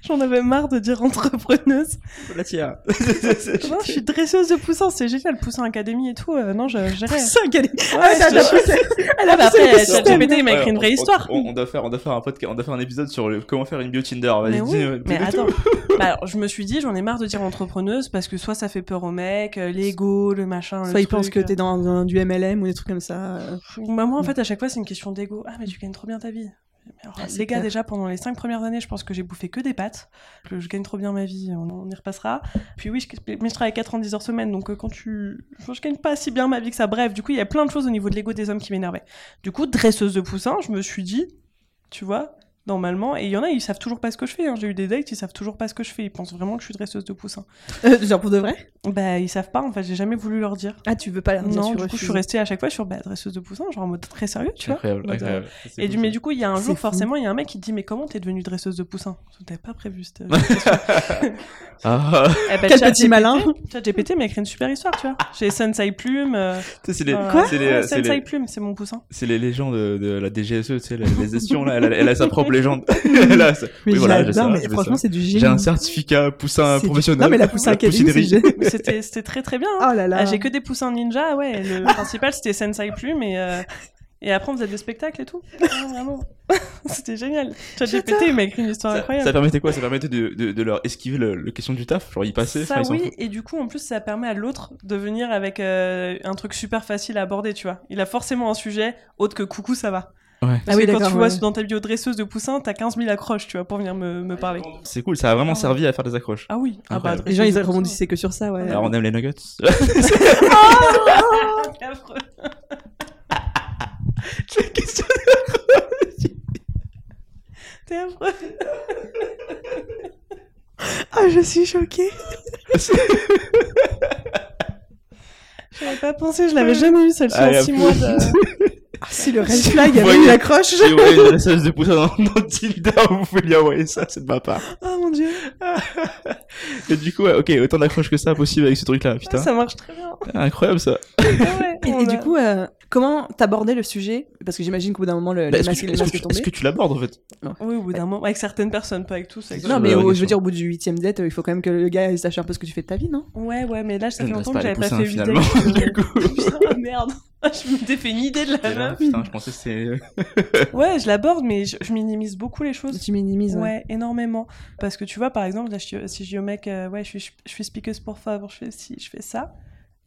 J'en avais marre de dire entrepreneuse. La tienne. (laughs) Non, je suis dresseuse de poussins, c'est génial, Poussin Academy et tout. euh, non, je gérais. C'est un galère. Ouais, Ah, ça, je- elle a poussé. Elle a Ah poussé après, il m'a écrit une vraie on- histoire. On, on doit faire, on doit faire un podcast, on doit faire un épisode sur le, comment faire une bio Tinder. Vas-y, Mais oui, euh, mais attends. (laughs) Bah, alors, je me suis dit, j'en ai marre de dire entrepreneuse parce que soit ça fait peur aux mecs, euh, l'ego, le machin. Soit le ils pensent que t'es dans un- du MLM ou des trucs comme ça. Bah, moi, en fait, à chaque fois, c'est une question d'ego. Ah, mais tu gagnes trop bien ta vie. Alors, Ah, les gars, clair. déjà, pendant les cinq premières années, je pense que j'ai bouffé que des pâtes. Que je gagne trop bien ma vie, on, on y repassera. Puis oui, je, mais je travaille 90 heures semaine, donc euh, quand tu... Je, je gagne pas si bien ma vie que ça. Bref, du coup, il y a plein de choses au niveau de l'ego des hommes qui m'énervaient. Du coup, dresseuse de poussins, je me suis dit, tu vois, normalement, et il y en a, ils savent toujours pas ce que je fais. hein. J'ai eu des dates, ils savent toujours pas ce que je fais. Ils pensent vraiment que je suis dresseuse de poussins. Euh, genre pour de vrai? Bah, ils savent pas, en fait, j'ai jamais voulu leur dire. Ah, tu veux pas leur dire Non, du coup, je suis restée à chaque fois sur bah, dresseuse de poussins, genre en mode très sérieux, tu vois. Incroyable, euh, incroyable. C'est Et du, mais du coup, il y a un jour, fou. forcément, il y a un mec qui te dit Mais comment t'es devenue dresseuse de poussins T'avais pas prévu cette. (laughs) Ah, Eh ben, Quel Chat petit malin. Chat GPT m'a écrit une super histoire, tu vois. J'ai Sensei Plume. euh, c'est les, Sensei les, Plume, c'est mon poussin. c'est les légendes de, de la DGSE, tu sais, la, les gestions là, elle a, elle a sa propre légende. (laughs) (laughs) Mais oui, voilà, j'ai j'adore, ça, mais j'ai franchement, ça. c'est du génie. J'ai un certificat poussin C'est du- professionnel. Non, mais la poussin académie, C'était c'était très très bien. hein. Oh là là. Ah, J'ai que des poussins ninja, ouais. Le (laughs) principal, c'était Sensei Plume. Et, euh, et après, on faisait des spectacles et tout. Ah, vraiment. C'était génial. M'a écrit une histoire Ça, incroyable. ça permettait quoi? Ça permettait de, de, de leur esquiver le, le question du taf? Genre y passer Ça oui, et du coup en plus ça permet à l'autre de venir avec euh, un truc super facile à aborder, tu vois. Il a forcément un sujet autre que coucou ça va. Ouais. Parce Ah oui, que quand tu vois ouais. dans ta bio dresseuse de poussin, t'as 15 000 accroches, tu vois, pour venir me, me parler. C'est cool, ça a vraiment Ah. servi à faire des accroches. Ah oui, ah bah. Les gens, ils de rebondissaient que sur ça, ouais. Alors on aime les nuggets. (laughs) (laughs) C'est affreux. (laughs) T'es affreux. Ah, je suis choquée. J'avais pas pensé, je l'avais jamais eu celle-ci Ah, en a 6 plus. mois. de- Ah, si le (laughs) red flag avait une accroche. Si vous voyez une dresseuse de poussin dans, dans Tinder, (laughs) vous pouvez lui envoyer ça, c'est de ma part. Oh mon dieu. (laughs) Et du coup, ouais, ok, autant d'accroches que ça possible avec ce truc-là, putain. Ça marche très bien. Incroyable ça. Ah ouais, Et, on et a- du coup, euh, comment t'abordais le sujet? Parce que j'imagine qu'au bout d'un moment, le, Bah, les est-ce, que masques tu, les est-ce, que tu, tombaient. est-ce que tu l'abordes en fait? Oui, au bout d'un moment, avec certaines personnes, pas avec tous. avec C'est Non, mais au- je veux dire, au bout du huitième date, euh, il faut quand même que le gars sache un peu ce que tu fais de ta vie, non? Ouais, ouais, mais là, ça (laughs) Je fait reste longtemps que j'avais pas (laughs) fait. Putain, ah, merde. (laughs) je m'étais fait une idée de la Ah, meuf. Putain, je pensais que c'était. Ouais, je l'aborde, mais je, je minimise beaucoup les choses. Tu minimises. Ouais. Ouais. énormément. Parce que tu vois, par exemple, là, je- si je dis au mec, euh, ouais, je suis, je suis pour favor, je fais ci, je fais ça,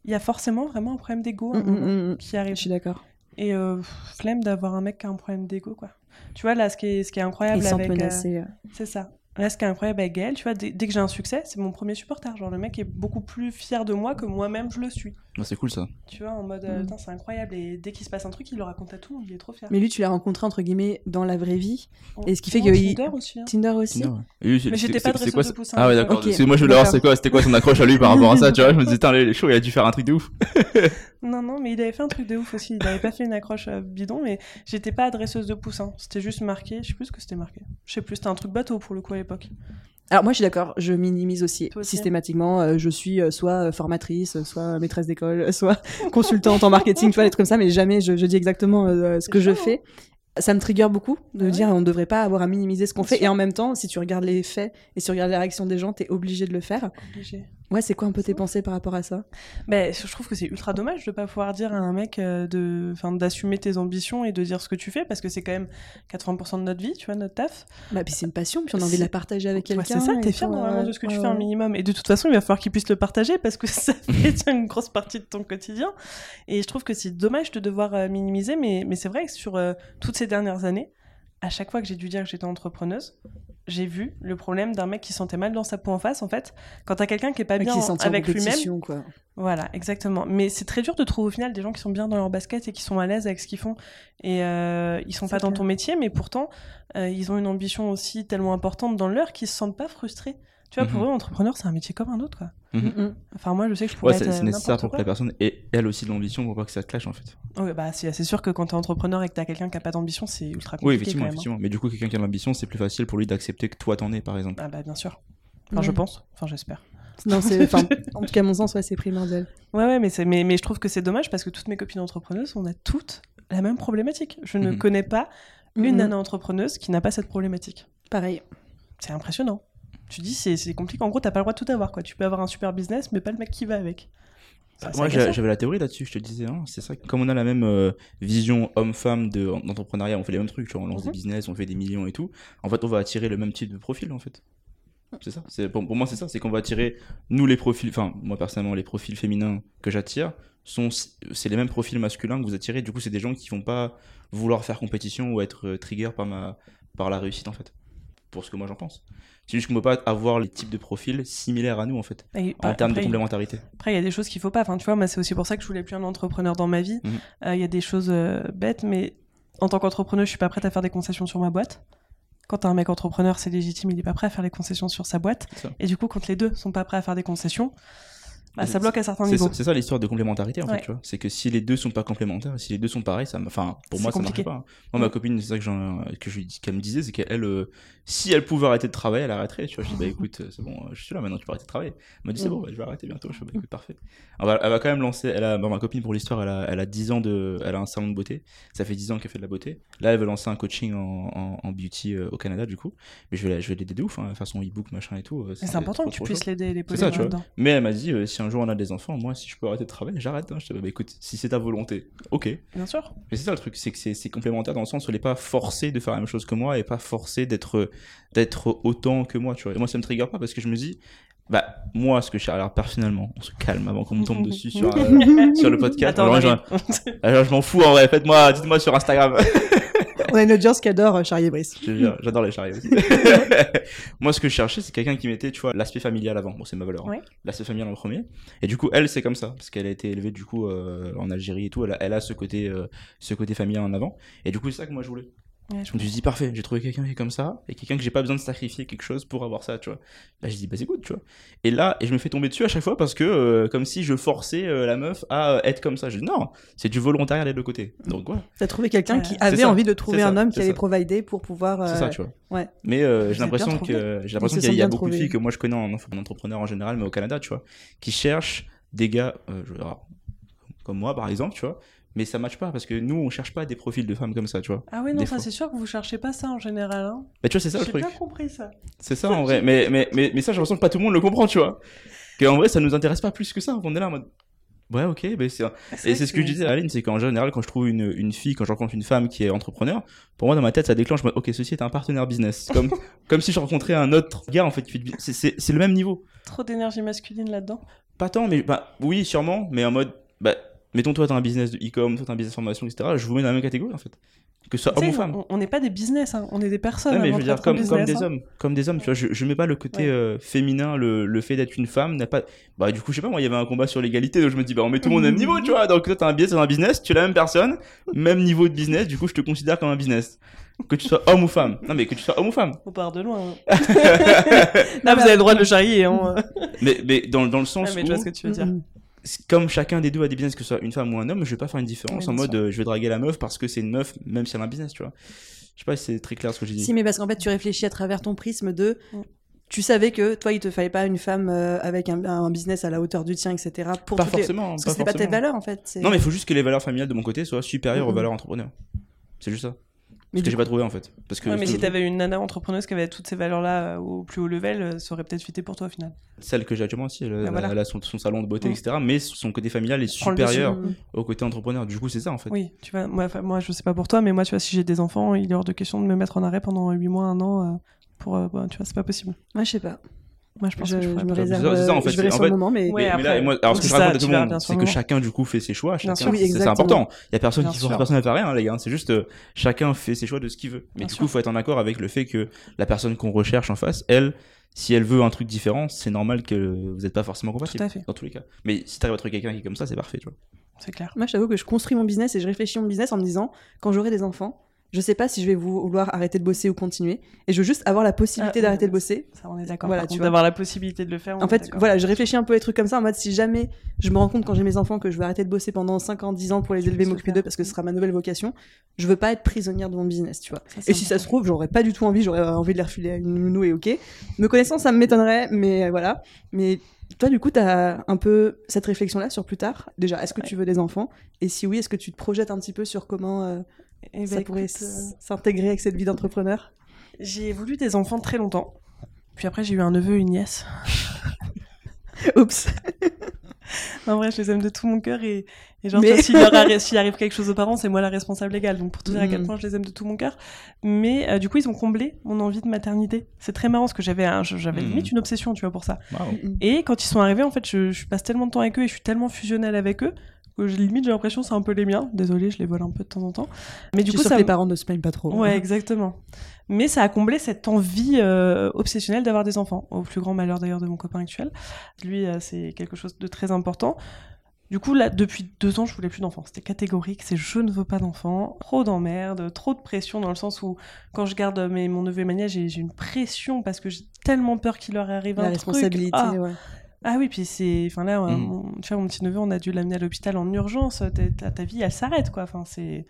il y a forcément vraiment un problème d'ego Mm, mm, mm, qui Je arrive. suis d'accord. Et euh, flemme d'avoir un mec qui a un problème d'ego, quoi. Tu vois, là, ce qui est, ce qui est incroyable avec. euh, euh. c'est ça. Là, ce qui est incroyable avec Gaël, tu vois, dès, dès que j'ai un succès, c'est mon premier supporter. Genre, le mec est beaucoup plus fier de moi que moi-même je le suis. Ah, c'est cool ça. Tu vois, en mode, euh, Mm. putain, c'est incroyable. Et dès qu'il se passe un truc, il le raconte à tout le monde, il est trop fier. Mais lui, tu l'as rencontré entre guillemets dans la vraie vie. et ce qui fait que il- Tinder aussi. hein. Tinder aussi. Tinder, ouais. Lui, Mais c'est- j'étais pas c'est quoi de poussins. Ah ouais, d'accord. Moi, je voulais savoir c'est quoi, c'était quoi son accroche à lui par rapport à ça, tu vois. Je me disais, putain, les chaud, il a dû faire un truc de ouf. (laughs) (laughs) Non, non, mais il avait fait un truc de ouf aussi. Il avait pas fait une accroche euh, bidon, mais j'étais pas adresseuse de poussins. C'était juste marqué. Je sais plus ce que c'était marqué. Je sais plus, c'était un truc bateau pour le coup l'époque. Alors moi, je suis d'accord. Je minimise aussi, systématiquement. Euh, je suis euh, soit euh, formatrice, soit maîtresse d'école, (laughs) soit consultante en marketing, tu vois, des trucs comme ça. Mais jamais je, je dis exactement euh, ce que je chaud, hein. fais. Ça me trigger beaucoup de dire on ne devrait pas avoir à minimiser ce qu'on fait. sûr. Et en même temps, si tu regardes les faits et si tu regardes les réactions des gens, t'es obligé de le faire. Obligé. Ouais, c'est quoi un peu tes pensées par rapport à ça? Ben, je trouve que c'est ultra dommage de pas pouvoir dire à un mec euh, de, d'assumer tes ambitions et de dire ce que tu fais parce que c'est quand même 80% de notre vie, tu vois, notre taf. Bah puis c'est une passion, puis on a envie de la partager avec Ouais, quelqu'un. c'est ça, t'es fier normalement ouais, de ce que tu ouais, fais un ouais. minimum. Et de toute façon, il va falloir qu'il puisse le partager parce que (laughs) ça fait une grosse partie de ton quotidien. Et je trouve que c'est dommage de devoir euh, minimiser, mais, mais c'est vrai que sur euh, toutes ces dernières années, à chaque fois que j'ai dû dire que j'étais entrepreneuse, j'ai vu le problème d'un mec qui se sentait mal dans sa peau en face, en fait. Quand t'as quelqu'un qui est pas bien qui avec lui-même, quoi. voilà, exactement. Mais c'est très dur de trouver au final des gens qui sont bien dans leur basket et qui sont à l'aise avec ce qu'ils font. Et euh, ils sont pas dans ton métier, mais pourtant, euh, ils ont une ambition aussi tellement importante dans leur qu'ils se sentent pas frustrés. Tu vois, pour Mhm. eux, entrepreneur, c'est un métier comme un autre, quoi. Mhm. Mm, mm. Enfin, moi, je sais que je pourrais Ouais, c'est euh, nécessaire pour que la personne ait elle aussi de l'ambition pour pas que ça te clash en fait. Ouais, bah, c'est sûr que quand t'es entrepreneur et que t'as quelqu'un qui a pas d'ambition, c'est ultra compliqué Oui, effectivement, quand même. hein. effectivement. Mais du coup, quelqu'un qui a de l'ambition, c'est plus facile pour lui d'accepter que toi t'en es par exemple. Ah bah, bien sûr. Enfin, je Ouais. pense. Enfin, j'espère. Non, c'est, enfin, (laughs) en tout cas, à mon sens, ouais, c'est primordial. Ouais, ouais, mais, c'est- mais, mais je trouve que c'est dommage parce que toutes mes copines entrepreneuses, on a toutes la même problématique. Je ne Mhm. connais pas une nana entrepreneuse qui n'a pas cette problématique. Pareil. C'est impressionnant. Tu dis, c'est compliqué. En gros, t'as pas le droit de tout avoir, quoi. Tu peux avoir un super business, mais pas le mec qui va avec. Moi, j'avais la théorie là-dessus, je te disais, hein, c'est ça. Comme on a la même euh, vision homme-femme de- d'entrepreneuriat, on fait les mêmes trucs, tu vois, on lance Mhm. des business, on fait des millions et tout. En fait, on va attirer le même type de profil, en fait. C'est ça. C'est pour, pour moi, c'est ça. C'est qu'on va attirer nous les profils. Enfin, moi personnellement, les profils féminins que j'attire sont c'est les mêmes profils masculins que vous attirez. Du coup, c'est des gens qui vont pas vouloir faire compétition ou être euh, trigger par ma par la réussite en fait. Pour ce que moi j'en pense. C'est juste qu'on peut pas avoir les types de profils similaires à nous en fait Et, en termes de complémentarité. Après, il y a des choses qu'il faut pas. Enfin, tu vois, moi, c'est aussi pour ça que je voulais plus un entrepreneur dans ma vie. Euh, Il Mhm. y a des choses euh, bêtes, mais en tant qu'entrepreneur, je suis pas prête à faire des concessions sur ma boîte. Quand t'as un mec entrepreneur, c'est légitime, il est pas prêt à faire les concessions sur sa boîte. Et du coup, quand les deux sont pas prêts à faire des concessions, bah, ça bloque à certains niveaux. c'est ça l'histoire de complémentarité en Ouais. fait, tu vois. C'est que si les deux sont pas complémentaires, si les deux sont pareils, ça, enfin, pour moi ça marche pas. hein. Moi, ma copine, c'est ça que, que je dis- qu'elle me disait, c'est qu'elle, euh, si elle pouvait arrêter de travailler, elle arrêterait. Tu vois, je dis bah (laughs) écoute, euh, c'est bon, euh, je suis là maintenant, tu peux arrêter de travailler. Elle m'a dit c'est Mm. bon, bah, je vais arrêter bientôt. Je fais bah écoute, parfait. Elle va, elle va quand même lancer. Elle a, bah, ma copine pour l'histoire, elle a, elle a 10 ans de, elle a un salon de beauté. Ça fait 10 ans qu'elle fait de la beauté. Là, elle veut lancer un coaching en, en, en beauty euh, au Canada du coup. Mais je vais, la- je vais l'aider de ouf, hein, faire son e-book machin et tout. c'est important que tu puisses l'aider l'épauler C'est ça, tu vois. là-dedans. Mais elle m'a dit, si un jour on a des enfants, moi, si je peux arrêter de travailler, j'arrête. Hein. Je dis, bah, écoute, si c'est ta volonté, ok. Bien sûr. Mais c'est ça le truc, c'est que c'est complémentaire dans le sens où elle n'est pas forcée de faire la même chose que moi et pas forcée d'être d'être autant que moi, tu vois. Et moi, ça me trigger pas parce que je me dis, bah, moi, ce que je alors personnellement, on se calme avant qu'on me tombe dessus sur, euh, (laughs) sur le podcast. Attends, Alors, je, alors, je m'en fous en vrai, faites-moi, dites-moi sur Instagram. (laughs) On a une audience qui adore euh, Charlie et Brice. J'adore les charriers aussi. (laughs) Moi, ce que je cherchais, c'est quelqu'un qui mettait, tu vois, l'aspect familial avant. Bon, c'est ma valeur. hein. L'aspect familial en premier. Et du coup, elle, c'est comme ça, parce qu'elle a été élevée du coup euh, en Algérie et tout. Elle a, elle a ce côté, euh, ce côté familial en avant. Et du coup, c'est ça que moi je voulais. Ouais, je me suis dit parfait, j'ai trouvé quelqu'un qui est comme ça et quelqu'un que j'ai pas besoin de sacrifier quelque chose pour avoir ça, tu vois. Là, j'ai dit bah c'est good, tu vois. Et là, et je me fais tomber dessus à chaque fois parce que euh, comme si je forçais euh, la meuf à euh, être comme ça. Je dis non, c'est du volontariat des deux côtés. Donc voilà. T'as trouvé quelqu'un Ouais. qui avait ça, envie de trouver ça, un homme qui allait provider pour pouvoir. C'est ça, tu vois. ouais. Mais euh, j'ai l'impression que j'ai l'impression qu'il y a, y beaucoup de filles que moi je connais en, en entrepreneur en général, mais au Canada, tu vois, qui cherchent des gars, euh, je- alors, comme moi par exemple, tu vois. Mais ça matche pas parce que nous on cherche pas des profils de femmes comme ça, tu vois. Ah oui, non, ça c'est sûr que vous cherchez pas ça en général. Hein. Mais tu vois, c'est ça le J'ai truc. bien compris ça. C'est ça en vrai. Mais, mais, mais, mais ça, j'ai l'impression que pas tout le monde le comprend, tu vois. Qu'en vrai, ça nous intéresse pas plus que ça. On est là en mode. Ouais, ok, mais c'est. Et c'est ce que je disais à Aline, c'est qu'en général, quand je trouve une, une fille, quand je rencontre une femme qui est entrepreneur, pour moi, dans ma tête, ça déclenche, ok, ceci est un partenaire business. Comme, (laughs) comme si je rencontrais un autre gars, en fait, c'est, c'est, c'est le même niveau. Trop d'énergie masculine là-dedans. Pas tant, mais, bah, oui, sûrement, mais en mode, bah, mettons, toi, t'as un business de e-com, toi, t'as un business formation, etc. Je vous mets dans la même catégorie, en fait. Que ce soit Tu homme ou femme. on- n'est pas des business, hein, on est des personnes. Ouais, mais je veux dire, comme, des hein. hommes, comme des hommes, tu vois, je, je mets pas le côté Ouais. euh, féminin, le, le fait d'être une femme n'a pas, bah, du coup, je sais pas, moi, il y avait un combat sur l'égalité, donc je me dis, bah, on met tout le monde au même niveau, tu (laughs) vois, donc toi, t'as un business, t'as un business, tu es la même personne, même niveau de business, du coup, je te considère comme un business. Que tu sois homme ou femme. Non, mais que tu sois homme ou femme. On part de loin. hein. (laughs) Là, vous avez le droit de le charrier. Hein. (laughs) Mais, mais dans, dans le sens mais je vois où, ce que tu veux dire. Mm, comme chacun des deux a des business, que ce soit une femme ou un homme, je vais pas faire une différence Oui, en mode, euh, je vais draguer la meuf parce que c'est une meuf, même si elle a un business, tu vois. Je sais pas si c'est très clair ce que j'ai dit. Si, mais parce qu'en fait, tu réfléchis à travers ton prisme de. Mm. Tu savais que toi, il te fallait pas une femme euh, avec un, un business à la hauteur du tien, etc. Pour pas toutes les- forcément. Parce pas que c'était pas tes forcément. valeurs, en fait. c'est- Non, mais il faut juste que les valeurs familiales de mon côté soient supérieures aux Mhm. valeurs entrepreneurs. C'est juste ça. Mais que j'ai pas trouvé en fait. Parce que Ouais, mais si t'avais une nana entrepreneuse qui avait toutes ces valeurs-là euh, au plus haut level, euh, ça aurait peut-être fité pour toi au final. celle que j'ai actuellement aussi, elle, Ah, voilà. elle a son, son salon de beauté, Mm. etc. Mais son côté familial est Prends supérieur Mm. au côté entrepreneur. Du coup, c'est ça en fait. Oui, tu vois, moi, moi je sais pas pour toi, mais moi, tu vois, si j'ai des enfants, il est hors de question de me mettre en arrêt pendant 8 mois, 1 an. euh, pour, euh, bah, tu vois, c'est pas possible. Moi, je sais pas. Moi, je pense Je, que je je me réserve. c'est ça, en fait, je verrai en fait- moment, mais. Ouais, Mais- mais après, là, et moi, alors ce que c'est je ça, raconte à tout le monde, c'est que chacun du coup fait ses choix. Chacun, sûr. Oui, c'est- important. Il y a personne Bien qui force personne à faire rien, les gars. C'est juste euh, chacun fait ses choix de ce qu'il veut. Mais Bien du sûr. coup, il faut être en accord avec le fait que la personne qu'on recherche en face, elle, si elle veut un truc différent, c'est normal que vous n'êtes pas forcément compatible. Tout à fait. Dans tous les cas. Mais si t'arrives à trouver quelqu'un qui est comme ça, c'est parfait, tu vois. C'est clair. Moi, je t'avoue que je construis mon business et je réfléchis mon business en me disant, quand j'aurai des enfants, je sais pas si je vais vouloir arrêter de bosser ou continuer. Et je veux juste avoir la possibilité Ah, d'arrêter de bosser. Ça, on est d'accord. Voilà, tu vois. d'avoir la possibilité de le faire. En fait, voilà, je réfléchis un peu à des trucs comme ça en mode si jamais je me rends compte quand j'ai mes enfants que je vais arrêter de bosser pendant 5 ans, 10 ans pour les Tu élever, m'occuper d'eux parce que ce sera ma nouvelle vocation, je veux pas être prisonnière de mon business, tu vois. Ça, Et si ça se trouve, j'aurais pas du tout envie, j'aurais envie de les refiler à une nounou et ok. Me connaissant, ça m'étonnerait, mais euh, voilà. Mais toi, du coup, t'as un peu cette réflexion-là sur plus tard? Déjà, est-ce que Ouais. tu veux des enfants? Et si oui, est-ce que tu te projettes un petit peu sur comment euh, Eh ben, ça pourrait écoute, euh, s'intégrer avec cette vie d'entrepreneur J'ai voulu des enfants très longtemps. Puis après, j'ai eu un neveu et une nièce. (laughs) Oups. En vrai, je les aime de tout mon cœur et, et genre, Mais- (laughs) s'il arrive quelque chose aux parents, c'est moi la responsable légale. Donc, pour te dire à quel Mhm. point je les aime de tout mon cœur. Mais euh, du coup, ils ont comblé mon envie de maternité. C'est très marrant parce que j'avais un- j'avais Mhm. limite une obsession, tu vois, pour ça. Et quand ils sont arrivés, en fait, je, je passe tellement de temps avec eux et je suis tellement fusionnelle avec eux limite j'ai l'impression que c'est un peu les miens. Désolée, je les vole un peu de temps en temps. Mais du coup, ça les me- parents ne se plaignent pas trop. Ouais, (laughs) exactement. Mais ça a comblé cette envie euh, obsessionnelle d'avoir des enfants, au plus grand malheur d'ailleurs de mon copain actuel. Lui, euh, c'est quelque chose de très important. Du coup, là, depuis deux ans, je voulais plus d'enfants. C'était catégorique, c'est je ne veux pas d'enfants. Trop d'emmerdes, trop de pression dans le sens où, quand je garde mes, mon neveu et ma nièce, j'ai une pression parce que j'ai tellement peur qu'il leur arrive La un responsabilité, truc. Ah, ouais. Ah oui, puis c'est. Enfin là, Mm. mon, tu vois, mon petit neveu, on a dû l'amener à l'hôpital en urgence. Ta, ta- vie, elle s'arrête, quoi. Enfin, c'est.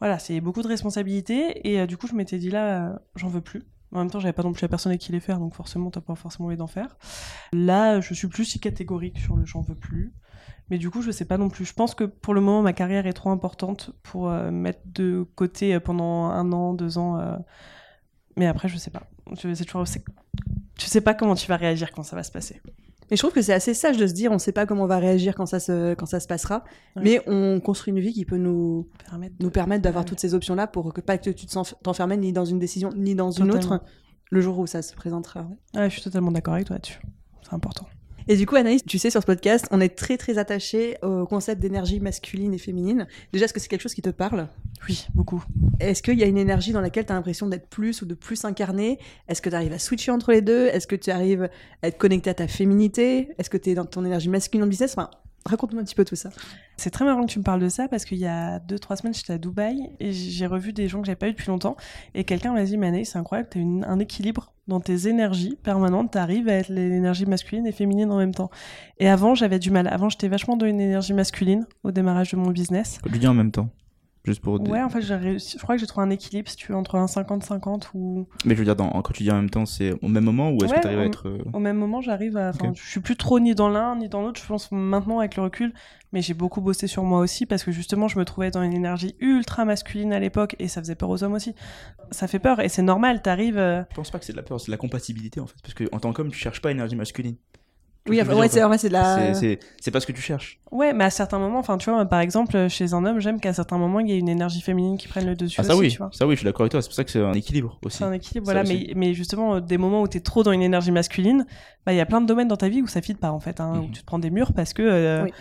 Voilà, c'est beaucoup de responsabilités. Et euh, du coup, je m'étais dit là, euh, j'en veux plus. En même temps, j'avais pas non plus la personne avec qui les faire, donc forcément, t'as pas forcément envie d'en faire. Là, je suis plus si catégorique sur le j'en veux plus. Mais du coup, je sais pas non plus. Je pense que pour le moment, ma carrière est trop importante pour euh, mettre de côté euh, pendant un an, deux ans. Mais après, je sais pas. Je, toujours, tu sais pas comment tu vas réagir quand ça va se passer. Mais je trouve que c'est assez sage de se dire on sait pas comment on va réagir quand ça se, quand ça se passera, Ouais. mais on construit une vie qui peut nous, Permettre nous permettre d'avoir Ouais. toutes ces options-là pour que pas que tu t'enfermes ni dans une décision ni dans une autre le jour où ça se présentera. Ouais, je suis totalement d'accord avec toi là-dessus. C'est important. Et du coup, Anaïs, tu sais, sur ce podcast, on est très très attaché au concept d'énergie masculine et féminine. Déjà, est-ce que c'est quelque chose qui te parle? Oui, beaucoup. Est-ce qu'il y a une énergie dans laquelle tu as l'impression d'être plus ou de plus incarné Est-ce que tu arrives à switcher entre les deux? Est-ce que tu arrives à être connecté à ta féminité? Est-ce que tu es dans ton énergie masculine en business? Enfin, raconte-moi un petit peu tout ça. C'est très marrant que tu me parles de ça parce qu'il y a deux, trois semaines, j'étais à Dubaï et j'ai revu des gens que j'avais pas eu depuis longtemps. Et quelqu'un m'a dit, Mané, c'est incroyable, tu as un équilibre dans tes énergies permanentes. Tu arrives à être l'énergie masculine et féminine en même temps. Et avant, j'avais du mal. Avant, j'étais vachement dans une énergie masculine au démarrage de mon business. Le dire en même temps. Juste pour. Ouais, en fait, j'ai réussi. Je crois que j'ai trouvé un équilibre, si tu veux, entre un 50-50 ou. Mais je veux dire, dans, quand tu dis en même temps, c'est au même moment ou est-ce Ouais, que tu arrives à être. euh, Au même moment, j'arrive à. Enfin, Ok. je suis plus trop ni dans l'un ni dans l'autre. Je pense maintenant avec le recul, mais j'ai beaucoup bossé sur moi aussi parce que justement, je me trouvais dans une énergie ultra masculine à l'époque et ça faisait peur aux hommes aussi. Ça fait peur et c'est normal. T'arrives. euh, Je pense pas que c'est de la peur, c'est de la compatibilité en fait. Parce que en tant qu'homme, tu cherches pas énergie masculine. Oui, enfin, ouais, c'est ouais, la. C'est- pas ce que tu cherches. Ouais, mais à certains moments, enfin, tu vois, par exemple, chez un homme, j'aime qu'à certains moments, il y ait une énergie féminine qui prenne le dessus Ah, ça aussi, oui, tu vois. ça oui, je suis d'accord avec toi. C'est pour ça que c'est un équilibre aussi. C'est un équilibre, Ça voilà. Mais, mais justement, euh, des moments où t'es trop dans une énergie masculine, bah, il y a plein de domaines dans ta vie où ça fit pas, en fait, hein, où Mhm. tu te prends des murs parce que, euh, Oui.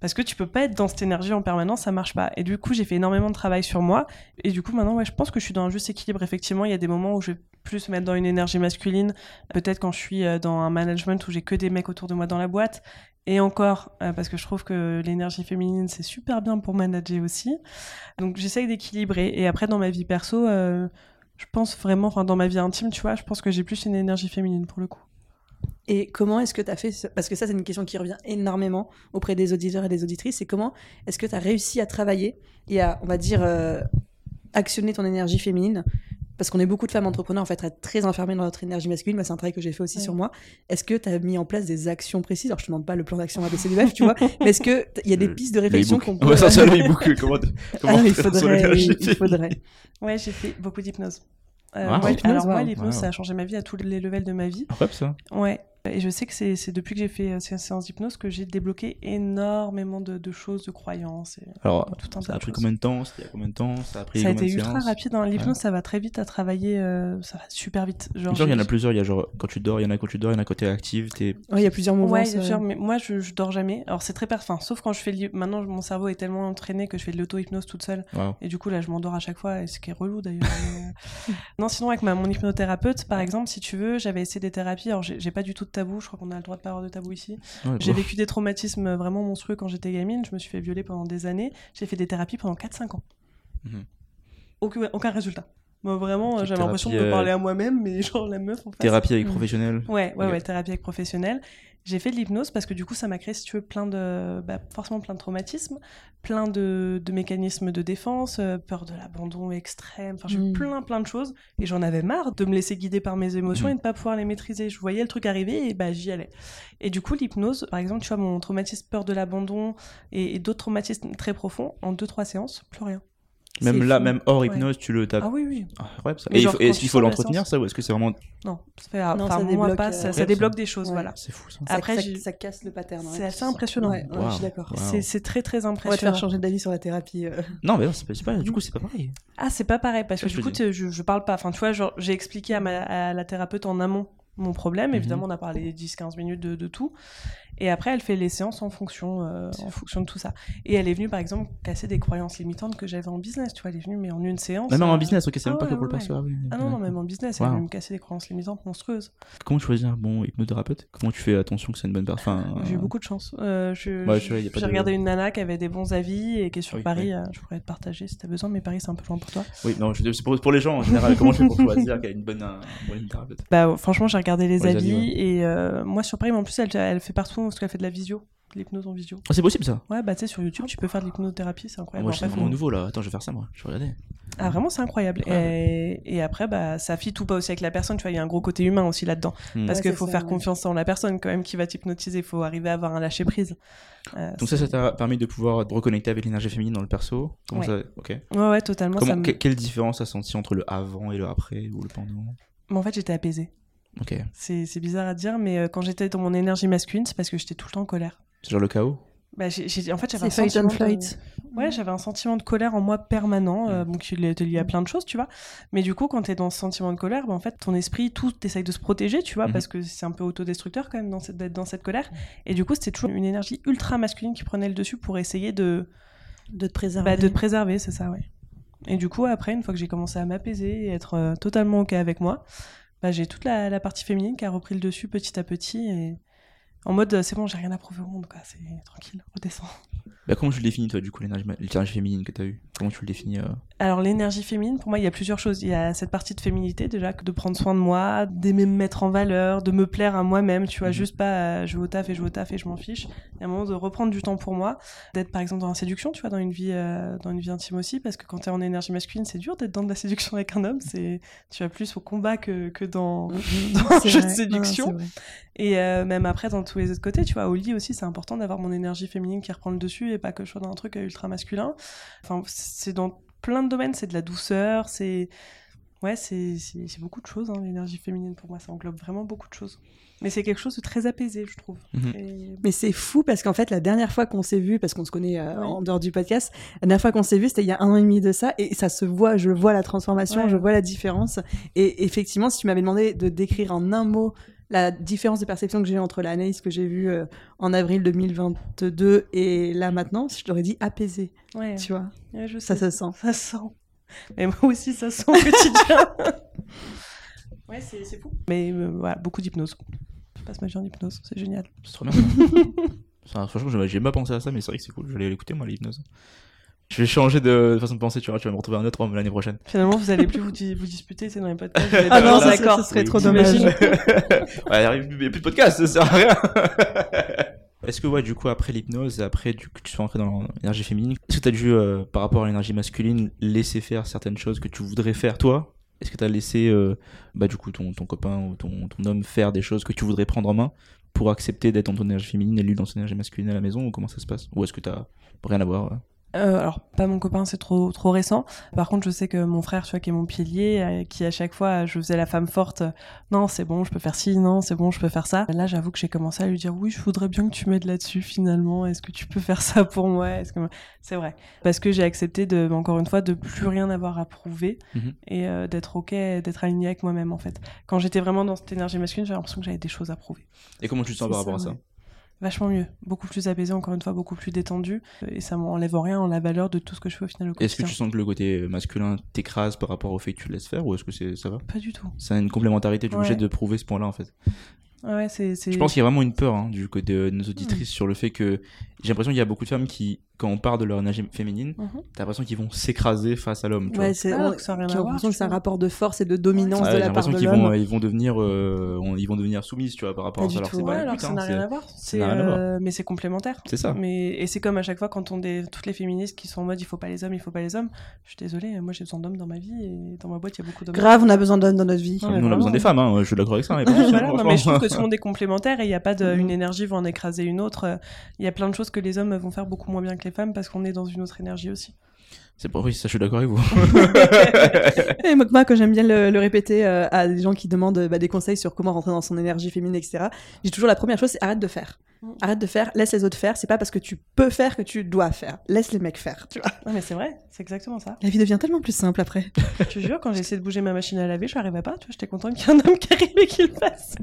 Parce que tu peux pas être dans cette énergie en permanence, ça marche pas. Et du coup, j'ai fait énormément de travail sur moi. Et du coup, maintenant, ouais, je pense que je suis dans un juste équilibre. Effectivement, il y a des moments où je vais plus me mettre dans une énergie masculine. Peut-être quand je suis euh, dans un management où j'ai que des mecs autour de moi dans la boîte. Et encore, euh, parce que je trouve que l'énergie féminine, c'est super bien pour manager aussi. Donc, j'essaye d'équilibrer. Et après, dans ma vie perso, euh, je pense vraiment, enfin, dans ma vie intime, tu vois, je pense que j'ai plus une énergie féminine pour le coup. Et comment est-ce que tu as fait ce- Parce que ça, c'est une question qui revient énormément auprès des auditeurs et des auditrices. C'est comment est-ce que tu as réussi à travailler et à, on va dire, actionner ton énergie féminine Parce qu'on est beaucoup de femmes entrepreneurs en fait à être très enfermées dans notre énergie masculine. Moi, c'est un travail que j'ai fait aussi Ouais. sur moi. Est-ce que tu as mis en place des actions précises? Alors, je te demande pas le plan d'action ABCDEF, tu vois, (laughs) mais est-ce que il y a des pistes de réflexion qu'on peut. Ouais, ça, c'est le (laughs) e-book. Comment, Ah comment non, il faudrait, il faudrait. Ouais, j'ai fait beaucoup d'hypnose. Euh, Ah, moi, l'hypnose, alors moi, l'hypnose, ça a changé ma vie à tous les levels de ma vie. Incroyable ça. Ouais. Et je sais que c'est c'est depuis que j'ai fait euh, ces séances d'hypnose que j'ai débloqué énormément de, de choses, de croyances. Et Alors, tout un ça a pris combien de temps? C'était il y a combien de temps? Ça a pris Ça a été de ultra rapide. Hein. L'hypnose, Ouais. ça va très vite à travailler. euh, ça va super vite. Genre, Genre, il y en a plusieurs. Il y a genre quand tu dors, il y en a quand tu dors, il y en a quand t'es active. T'es... Ouais, il y a plusieurs mouvements. Ouais, ça- mais moi je, je dors jamais. Alors c'est très parfum, sauf quand je fais. Maintenant mon cerveau est tellement entraîné que je fais de l'auto-hypnose toute seule. Et du coup, là, je m'endors à chaque fois, et ce qui est relou d'ailleurs. euh, (laughs) non, sinon, avec ma, mon hypnothérapeute, par exemple, si tu veux, j'avais essayé des thérapies. Alors, j'ai pas du tout de tabou, je crois qu'on a le droit de pas avoir de tabou ici. Ouais, J'ai vécu des traumatismes vraiment monstrueux quand j'étais gamine. Je me suis fait violer pendant des années. J'ai fait des thérapies pendant 4-5 ans. Mhm. Aucun, aucun résultat. Moi, vraiment, j'avais l'impression de euh, parler à moi-même, mais genre la meuf en face. Thérapie avec professionnel. Ouais, ouais, Ok. ouais, thérapie avec professionnel. J'ai fait de l'hypnose parce que du coup, ça m'a créé, si tu veux, plein de, bah, forcément plein de traumatismes, plein de, de mécanismes de défense, euh, peur de l'abandon extrême, enfin, j'ai eu Mm. plein, plein de choses. Et j'en avais marre de me laisser guider par mes émotions Mm. et de pas pouvoir les maîtriser. Je voyais le truc arriver et bah, j'y allais. Et du coup, l'hypnose, par exemple, tu vois, mon traumatisme peur de l'abandon et, et d'autres traumatismes très profonds, en deux, trois séances, plus rien. Même là, fou. même hors Ouais. hypnose, tu le tapes. Ah oui, oui. Ah, ça. Et est-ce qu'il faut l'entretenir ça ou est-ce que c'est vraiment. Non, ça fait, Non, enfin, ça moi, débloque, pas, ça, ça Incroyable, débloque ça. des choses, Ouais. voilà. C'est fou ça. Après, ça- casse le pattern. C'est assez impressionnant. Ouais, Wow. je suis d'accord. Wow. C'est- C'est très, très On va te impressionnant. faire changer d'avis sur la thérapie. euh. Non, mais non, c'est pas, c'est pas- du coup, c'est pas pareil. Ah, c'est pas pareil, parce que du coup, je, je parle pas. Enfin, tu vois, genre, j'ai expliqué à, ma, à la thérapeute en amont mon problème. Mhm. Évidemment, on a parlé 10-15 minutes de, de tout. Et après, elle fait les séances en fonction, euh, en fonction de tout ça. Et elle est venue, par exemple, casser des croyances limitantes que j'avais en business. Tu vois, elle est venue, mais en une séance. Même en euh, business, ok, c'est même ah pas que ouais, pour le ouais, perso. ah oui, Ah non, non, ouais. même en business, elle est venue me casser des croyances limitantes monstrueuses. Comment tu choisis un bon hypnothérapeute Comment tu fais attention que c'est une bonne personne enfin, (laughs) J'ai eu euh, beaucoup de chance. Euh, je- Ouais, je- pas J'ai de- regardé une nana qui avait des bons avis et qui est sur Oui, Paris. oui. je pourrais te partager si t'as besoin, mais Paris, c'est un peu loin pour toi. Oui, non, je- c'est pour, pour les gens en général. Comment tu fais pour choisir qu'il y a une bonne, un bon hypnothérapeute? Bah, franchement, j'ai regardé les avis ouais. et moi sur Paris, mais en plus, elle, elle fait partout parce qu'elle fait de la visio, de l'hypnose en visio. Ah, c'est possible ça Ouais, bah tu sais, sur YouTube, tu peux faire de l'hypnothérapie, c'est Ah, incroyable. Moi, En je suis fait, vraiment nouveau là. Attends, je vais faire ça moi. Je vais regarder. Ah, vraiment, c'est incroyable. Et, et après, bah, ça fit tout pas aussi avec la personne, tu vois, il y a un gros côté humain aussi là-dedans. Hmm. Parce Ouais, qu'il c'est faut ça, faire ouais. confiance en la personne quand même qui va t'hypnotiser, il faut arriver à avoir un lâcher prise. Euh, Donc ça, ça t'a permis de pouvoir te reconnecter avec l'énergie féminine dans le perso? Comment Ouais. ça. Ouais, ouais, totalement. Comment, ça me- que- Quelle différence t'as senti entre le avant et le après ou le pendant? Mais en fait, j'étais apaisée. C'est bizarre à dire, mais euh, quand j'étais dans mon énergie masculine, c'est parce que j'étais tout le temps en colère. C'est genre le chaos Bah, en fait, j'avais un C'est fight and sentiment de- flight. Ouais, j'avais un sentiment de colère en moi permanent, Mm. euh, donc il était lié à plein de choses, tu vois. Mais du coup, quand t'es dans ce sentiment de colère, bah, en fait, ton esprit, tout, t'essayes de se protéger, tu vois, Mhm. parce que c'est un peu autodestructeur quand même dans cette- d'être dans cette colère. Et du coup, c'était toujours une énergie ultra masculine qui prenait le dessus pour essayer de, De te préserver. bah, de te préserver, c'est ça, ouais. Et du coup, après, une fois que j'ai commencé à m'apaiser et être euh, totalement OK avec moi, bah, j'ai toute la, partie féminine qui a repris le dessus petit à petit et en mode, c'est bon, j'ai rien à prouver au monde, c'est tranquille, redescends. bah, Comment tu définis toi du coup l'énergie féminine que t'as eu Comment tu le définis euh Alors l'énergie féminine, pour moi, il y a plusieurs choses. Il y a cette partie de féminité déjà, que de prendre soin de moi, d'aimer me mettre en valeur, de me plaire à moi-même, tu vois, Mhm. juste pas euh, je vais au taf et je vais au taf et je m'en fiche. Il y a un moment de reprendre du temps pour moi, d'être par exemple dans la séduction, tu vois, dans une vie, euh, dans une vie intime aussi, parce que quand t'es en énergie masculine, c'est dur d'être dans de la séduction avec un homme. C'est tu vas plus au combat que, que dans (laughs) dans un C'est jeu de séduction. Et euh, même après, dans tous les autres côtés, tu vois, au lit aussi, c'est important d'avoir mon énergie féminine qui reprend le dessus et pas que je sois dans un truc ultra masculin. Enfin, c'est dans plein de domaines, c'est de la douceur, c'est. Ouais, c'est c'est- c'est beaucoup de choses, hein, l'énergie féminine pour moi, ça englobe vraiment beaucoup de choses. Mais c'est quelque chose de très apaisé, je trouve. Mhm. Et- Mais c'est fou parce qu'en fait, la dernière fois qu'on s'est vu, parce qu'on se connaît euh, Ouais. en dehors du podcast, la dernière fois qu'on s'est vu, c'était il y a un an et demi de ça, et ça se voit, je vois la transformation, Ouais. je vois la différence. Et effectivement, si tu m'avais demandé de décrire en un mot la différence de perception que j'ai entre l'analyse que j'ai vue euh, en avril 2022 et là maintenant, je t'aurais dit apaisée, Ouais, tu vois. ouais, je Ça se sent. Ça sent. Mais moi aussi, ça sent au quotidien. (laughs) ouais, c'est fou. Mais euh, voilà, beaucoup d'hypnose. Je passe ma vie en hypnose, c'est génial. C'est trop bien. (laughs) Franchement, j'ai pas pensé à ça, mais c'est vrai que c'est cool. Je vais l'écouter, moi, l'hypnose. Je vais changer de façon de penser, tu vois. Tu vas me retrouver un autre homme l'année prochaine. Finalement, vous allez plus vous, di- vous disputer, c'est dans les podcasts. (laughs) Ah non, ça, d'accord. ça serait Oui, trop dommage. (laughs) (laughs) ouais, il n'y a plus de podcast, ça sert à rien. Est-ce que, ouais, du coup, après l'hypnose, après du, que tu sois entré dans l'énergie féminine, est-ce que tu as dû, euh, par rapport à l'énergie masculine, laisser faire certaines choses que tu voudrais faire toi? Est-ce que tu as laissé, euh, bah, du coup, ton, ton copain ou ton, ton homme faire des choses que tu voudrais prendre en main pour accepter d'être dans ton énergie féminine et lui dans son énergie masculine à la maison ou comment ça se passe? Ou est-ce que tu rien à voir euh? Euh, alors, pas mon copain, c'est trop trop récent. Par contre, je sais que mon frère, tu vois, qui est mon pilier, euh, qui à chaque fois, je faisais la femme forte. euh, non, c'est bon, je peux faire ci. Non, c'est bon, je peux faire ça. Là, j'avoue que j'ai commencé à lui dire, oui, je voudrais bien que tu m'aides là-dessus. Finalement, est-ce que tu peux faire ça pour moi? Est-ce que c'est vrai Parce que j'ai accepté de, encore une fois, de plus rien avoir à prouver Mhm. et euh, d'être ok, d'être aligné avec moi-même en fait. Quand j'étais vraiment dans cette énergie masculine, j'avais l'impression que j'avais des choses à prouver. Et comment tu te sens par rapport à ça, ça? ouais. Vachement mieux, beaucoup plus apaisé, encore une fois, beaucoup plus détendu. Et ça m'enlève rien en la valeur de tout ce que je fais au final au Est-ce que tu sens que le côté masculin t'écrase par rapport au fait que tu le laisses faire ou est-ce que c'est ça va? Pas du tout. C'est une complémentarité, tu es Ouais. obligé de prouver ce point-là en fait. Ah Ouais, c'est. c'est- Je pense qu'il y a vraiment une peur hein, du côté de nos auditrices sur le fait que j'ai l'impression qu'il y a beaucoup de femmes qui, quand on parle de leur énergie féminine, Mhm. t'as l'impression qu'ils vont s'écraser face à l'homme. tu vois. Ouais, c'est que ça l'impression que c'est un rapport de force et de dominance Ouais, de j'ai la part l'impression de qu'ils vont, l'homme. ils vont devenir, euh, on- ils vont devenir soumises, tu vois, par rapport Pas à ça. Alors pas Ouais, le alors que ça hein, n'a c'est- rien à voir. Euh, Mais c'est complémentaire. C'est ça. Mais et c'est comme à chaque fois quand on est toutes les féministes qui sont en mode il faut pas les hommes, il faut pas les hommes. Je suis désolée, moi j'ai besoin d'hommes dans ma vie et dans ma boîte il y a beaucoup d'hommes. Grave, on a besoin d'hommes dans notre vie. Nous, on a besoin des femmes, hein, je suis d'accord avec ça. pas (laughs) mais je trouve que tout le monde est complémentaire et il n'y a pas de, Mhm. (laughs) une énergie va en écraser une autre. Il y a plein de choses que les hommes vont faire beaucoup moins bien que les femmes parce qu'on est dans une autre énergie aussi. C'est pas oui, ça, je suis d'accord avec vous. (laughs) Et moi, quand j'aime bien le, le répéter euh, à des gens qui demandent euh, bah, des conseils sur comment rentrer dans son énergie féminine, etc., j'ai toujours la première chose, c'est arrête de faire. Mm. Arrête de faire, laisse les autres faire. C'est pas parce que tu peux faire que tu dois faire. Laisse les mecs faire, tu vois. Ouais, mais c'est vrai, c'est exactement ça. La vie devient tellement plus simple après. Je te jure, quand j'ai essayé de bouger ma machine à laver, je n'arrivais pas. Tu vois, j'étais contente qu'il y ait un homme qui arrive et qu'il le fasse.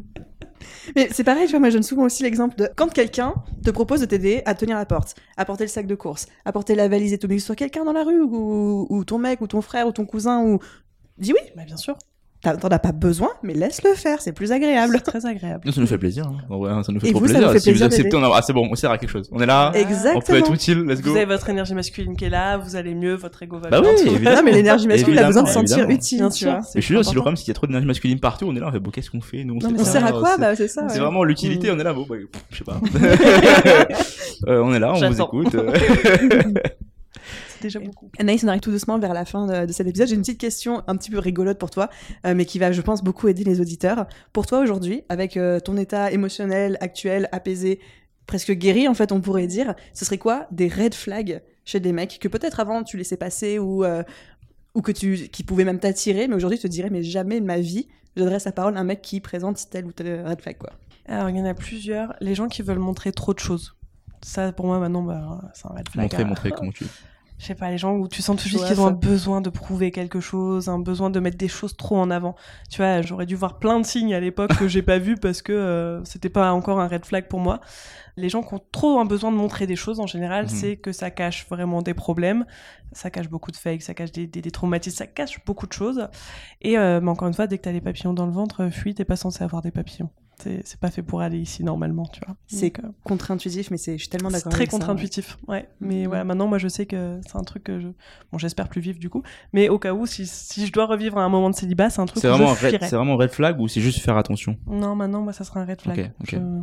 Mais c'est pareil, tu vois, moi je donne souvent aussi l'exemple de quand quelqu'un te propose de t'aider à tenir la porte, à porter le sac de course, à porter la valise et tout, mais que ce soit quelqu'un dans la rue ou, ton mec ou ton frère ou ton cousin ou. Dis oui, Bah, bien sûr, t'en as pas besoin, mais laisse-le faire, c'est plus agréable. très agréable. Nous, ça nous fait plaisir. hein. Vrai, ça nous fait Et trop vous, ça plaisir. vous fait si vous plaisir acceptez, on a... ah, c'est bon, on sert à quelque chose. On est là, Exactement. on peut être utile, let's go. Vous avez votre énergie masculine qui est là, vous allez mieux, votre ego va Bah bien. oui, tout va évidemment. Non, mais l'énergie masculine a besoin de se Évidemment, sentir utile, Bien tu vois. Mais je suis sûr, si le problème, c'est qu'il y a trop d'énergie masculine partout, on est là, on fait, bon, qu'est-ce qu'on fait Nous, on Non, mais on sert à quoi c'est- Bah, c'est ça. C'est ouais. vraiment l'utilité, Mm. on est là, bon, bah, je sais pas. (laughs) (laughs) Euh, on est là, on vous écoute. (laughs) C'est (laughs) déjà beaucoup. Anaïs, on arrive tout doucement vers la fin de, de cet épisode. J'ai une petite question un petit peu rigolote pour toi, euh, mais qui va, je pense, beaucoup aider les auditeurs. Pour toi aujourd'hui, avec euh, ton état émotionnel actuel, apaisé, presque guéri, en fait, on pourrait dire, ce serait quoi des red flags chez des mecs que peut-être avant tu laissais passer ou, euh, ou que tu, qui pouvaient même t'attirer, mais aujourd'hui tu te dirais, mais jamais de ma vie, j'adresse la parole à un mec qui présente tel ou tel red flag, quoi. Alors, il y en a plusieurs. Les gens qui veulent montrer trop de choses. Ça, pour moi, maintenant, bah, c'est un red flag. Montrer, montrer comment tu. Je sais pas, les gens où tu sens tout de suite qu'ils ont un besoin de prouver quelque chose, un besoin de mettre des choses trop en avant. Tu vois, j'aurais dû voir plein de signes à l'époque que j'ai pas vu parce que euh, c'était pas encore un red flag pour moi. Les gens qui ont trop un besoin de montrer des choses en général, Mhm. c'est que ça cache vraiment des problèmes, ça cache beaucoup de fakes, ça cache des, des, des traumatismes, ça cache beaucoup de choses. Et euh, mais encore une fois, dès que t'as les papillons dans le ventre, fuis, t'es pas censé avoir des papillons. C'est c'est pas fait pour aller ici normalement, tu vois. C'est euh, contre-intuitif, mais c'est, je suis tellement c'est d'accord très avec ça, ouais. contre-intuitif, ouais. Mais Mhm. voilà, maintenant, moi, je sais que c'est un truc que je. Bon, j'espère plus vivre du coup. Mais au cas où, si, si je dois revivre un moment de célibat, c'est un truc C'est où vraiment, je c'est vraiment red flag ou c'est juste faire attention? Non, maintenant, moi, ça sera un red flag. Ok, ok. Je-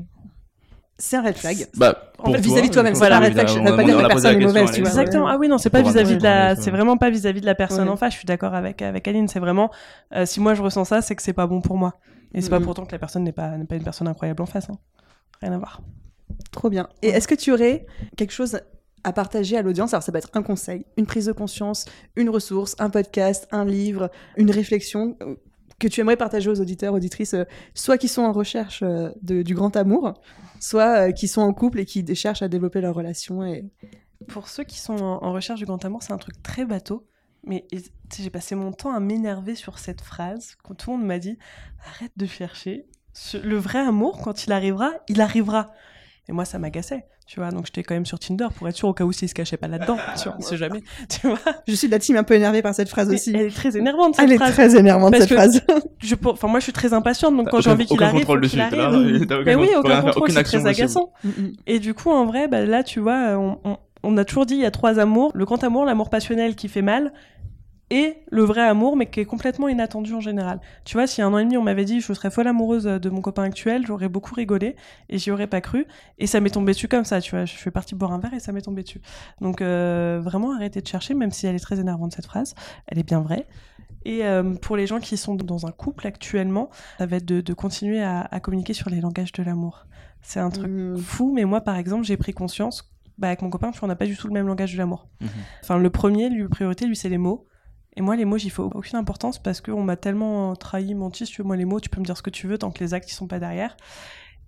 C'est un red flag. Bah, En fait, vis-à-vis de toi-même, c'est pas pense un red flag, veut pas dire que la posé personne est question, mauvaise, tu vois. Exactement. Ah oui, non, c'est pas vis-à-vis de la, c'est ouais. vraiment pas vis-à-vis de la personne Ouais. en face. Je suis d'accord avec avec Aline. C'est vraiment, euh, si moi je ressens ça, c'est que c'est pas bon pour moi. Et c'est pas Mhm. pourtant que la personne n'est pas pas une personne incroyable en face. hein. Rien à voir. Trop bien. Et est-ce que tu aurais quelque chose à partager à l'audience? Alors, ça peut être un conseil, une prise de conscience, une ressource, un podcast, un livre, une réflexion euh, que tu aimerais partager aux auditeurs, auditrices, euh, soit qui sont en recherche euh, de- du grand amour, soit euh, qui sont en couple et qui cherchent à développer leur relation. Et... Pour ceux qui sont en, en recherche du grand amour, c'est un truc très bateau. Mais et- tu sais, j'ai passé mon temps à m'énerver sur cette phrase quand tout le monde m'a dit arrête de chercher. Ce- Le vrai amour, quand il arrivera, il arrivera. Et moi, ça m'agaçait, tu vois. Donc, j'étais quand même sur Tinder pour être sûr au cas où s'il se cachait pas là-dedans. tu vois, on sait jamais, (laughs) tu vois? Je suis de la team un peu énervée par cette phrase Mais aussi. Elle est très énervante, cette Elle est phrase. très énervante Parce cette que- phrase. Je, pour- enfin, moi, je suis très impatiente, donc quand j'ai envie qu'il aucun arrive, contrôle faut dessus, là, aucun- Mais oui, aucun contrôle, c'est très possible. agaçant. Et du coup, en vrai, bah, là, tu vois, on, on- on a toujours dit il y a trois amours. Le grand amour, l'amour passionnel qui fait mal, et le vrai amour, mais qui est complètement inattendu en général. Tu vois, a un an et demi, on m'avait dit je serais folle amoureuse de mon copain actuel, j'aurais beaucoup rigolé, et j'y aurais pas cru. Et ça m'est tombé dessus comme ça, tu vois. Je suis partie boire un verre et ça m'est tombé dessus. Donc, euh, vraiment, arrêtez de chercher, même si elle est très énervante, cette phrase. Elle est bien vraie. Et euh, pour les gens qui sont dans un couple actuellement, ça va être de, de continuer à, à communiquer sur les langages de l'amour. C'est un truc Mm. fou, mais moi, par exemple, j'ai pris conscience, bah, avec mon copain, on n'a pas du tout le même langage de l'amour. Mhm. Enfin, le premier, lui, priorité, lui, c'est les mots. Et moi, les mots, j'y fais aucune importance parce qu'on m'a tellement trahi, menti. Si tu veux, moi, les mots, tu peux me dire ce que tu veux tant que les actes, ils sont pas derrière.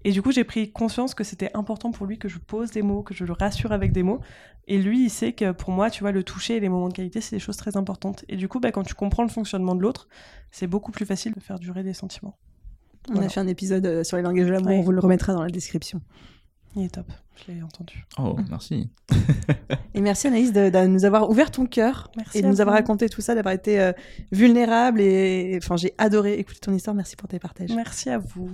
Et du coup, j'ai pris conscience que c'était important pour lui que je pose des mots, que je le rassure avec des mots. Et lui, il sait que pour moi, tu vois, le toucher et les moments de qualité, c'est des choses très importantes. Et du coup, bah, quand tu comprends le fonctionnement de l'autre, c'est beaucoup plus facile de faire durer des sentiments. On a fait un épisode euh, sur les langages de l'amour, Ouais. on vous le remettra dans la description. Il est top, je l'ai entendu. Oh, merci. (laughs) Et merci Anaïs de, de nous avoir ouvert ton cœur Merci et de nous avoir raconté tout ça, d'avoir été euh, vulnérable et enfin j'ai adoré écouter ton histoire. Merci pour tes partages. Merci à vous.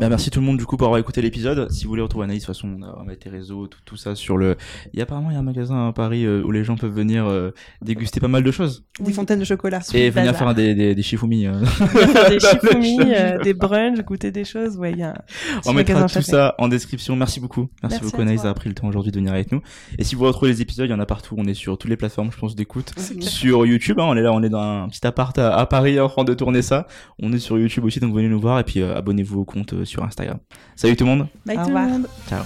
Bah, merci tout le monde du coup pour avoir écouté l'épisode. Si vous voulez retrouver Anaïs, de toute façon, on va mettre tes réseaux, tout, tout ça sur le. Il y a apparemment il y a un magasin à Paris euh, où les gens peuvent venir euh, déguster pas mal de choses Des fontaines de chocolat. et venir bazar. faire des des, des shifumi. euh. (laughs) faire des (laughs) euh, des brunchs, goûter des choses. Ouais, il y a un On mettra tout ça en description. Merci beaucoup. Merci, Merci beaucoup Anaïs d'avoir pris le temps aujourd'hui de venir avec nous. Et si vous retrouvez les épisodes, il y en a partout. On est sur toutes les plateformes, je pense, d'écoute. Sur YouTube, hein, on est là, on est dans un petit appart à, à Paris en train de tourner ça. On est sur YouTube aussi, donc venez nous voir et puis euh, abonnez-vous compte euh, sur Instagram. Salut tout le monde. Bye Au tout le monde. Ciao.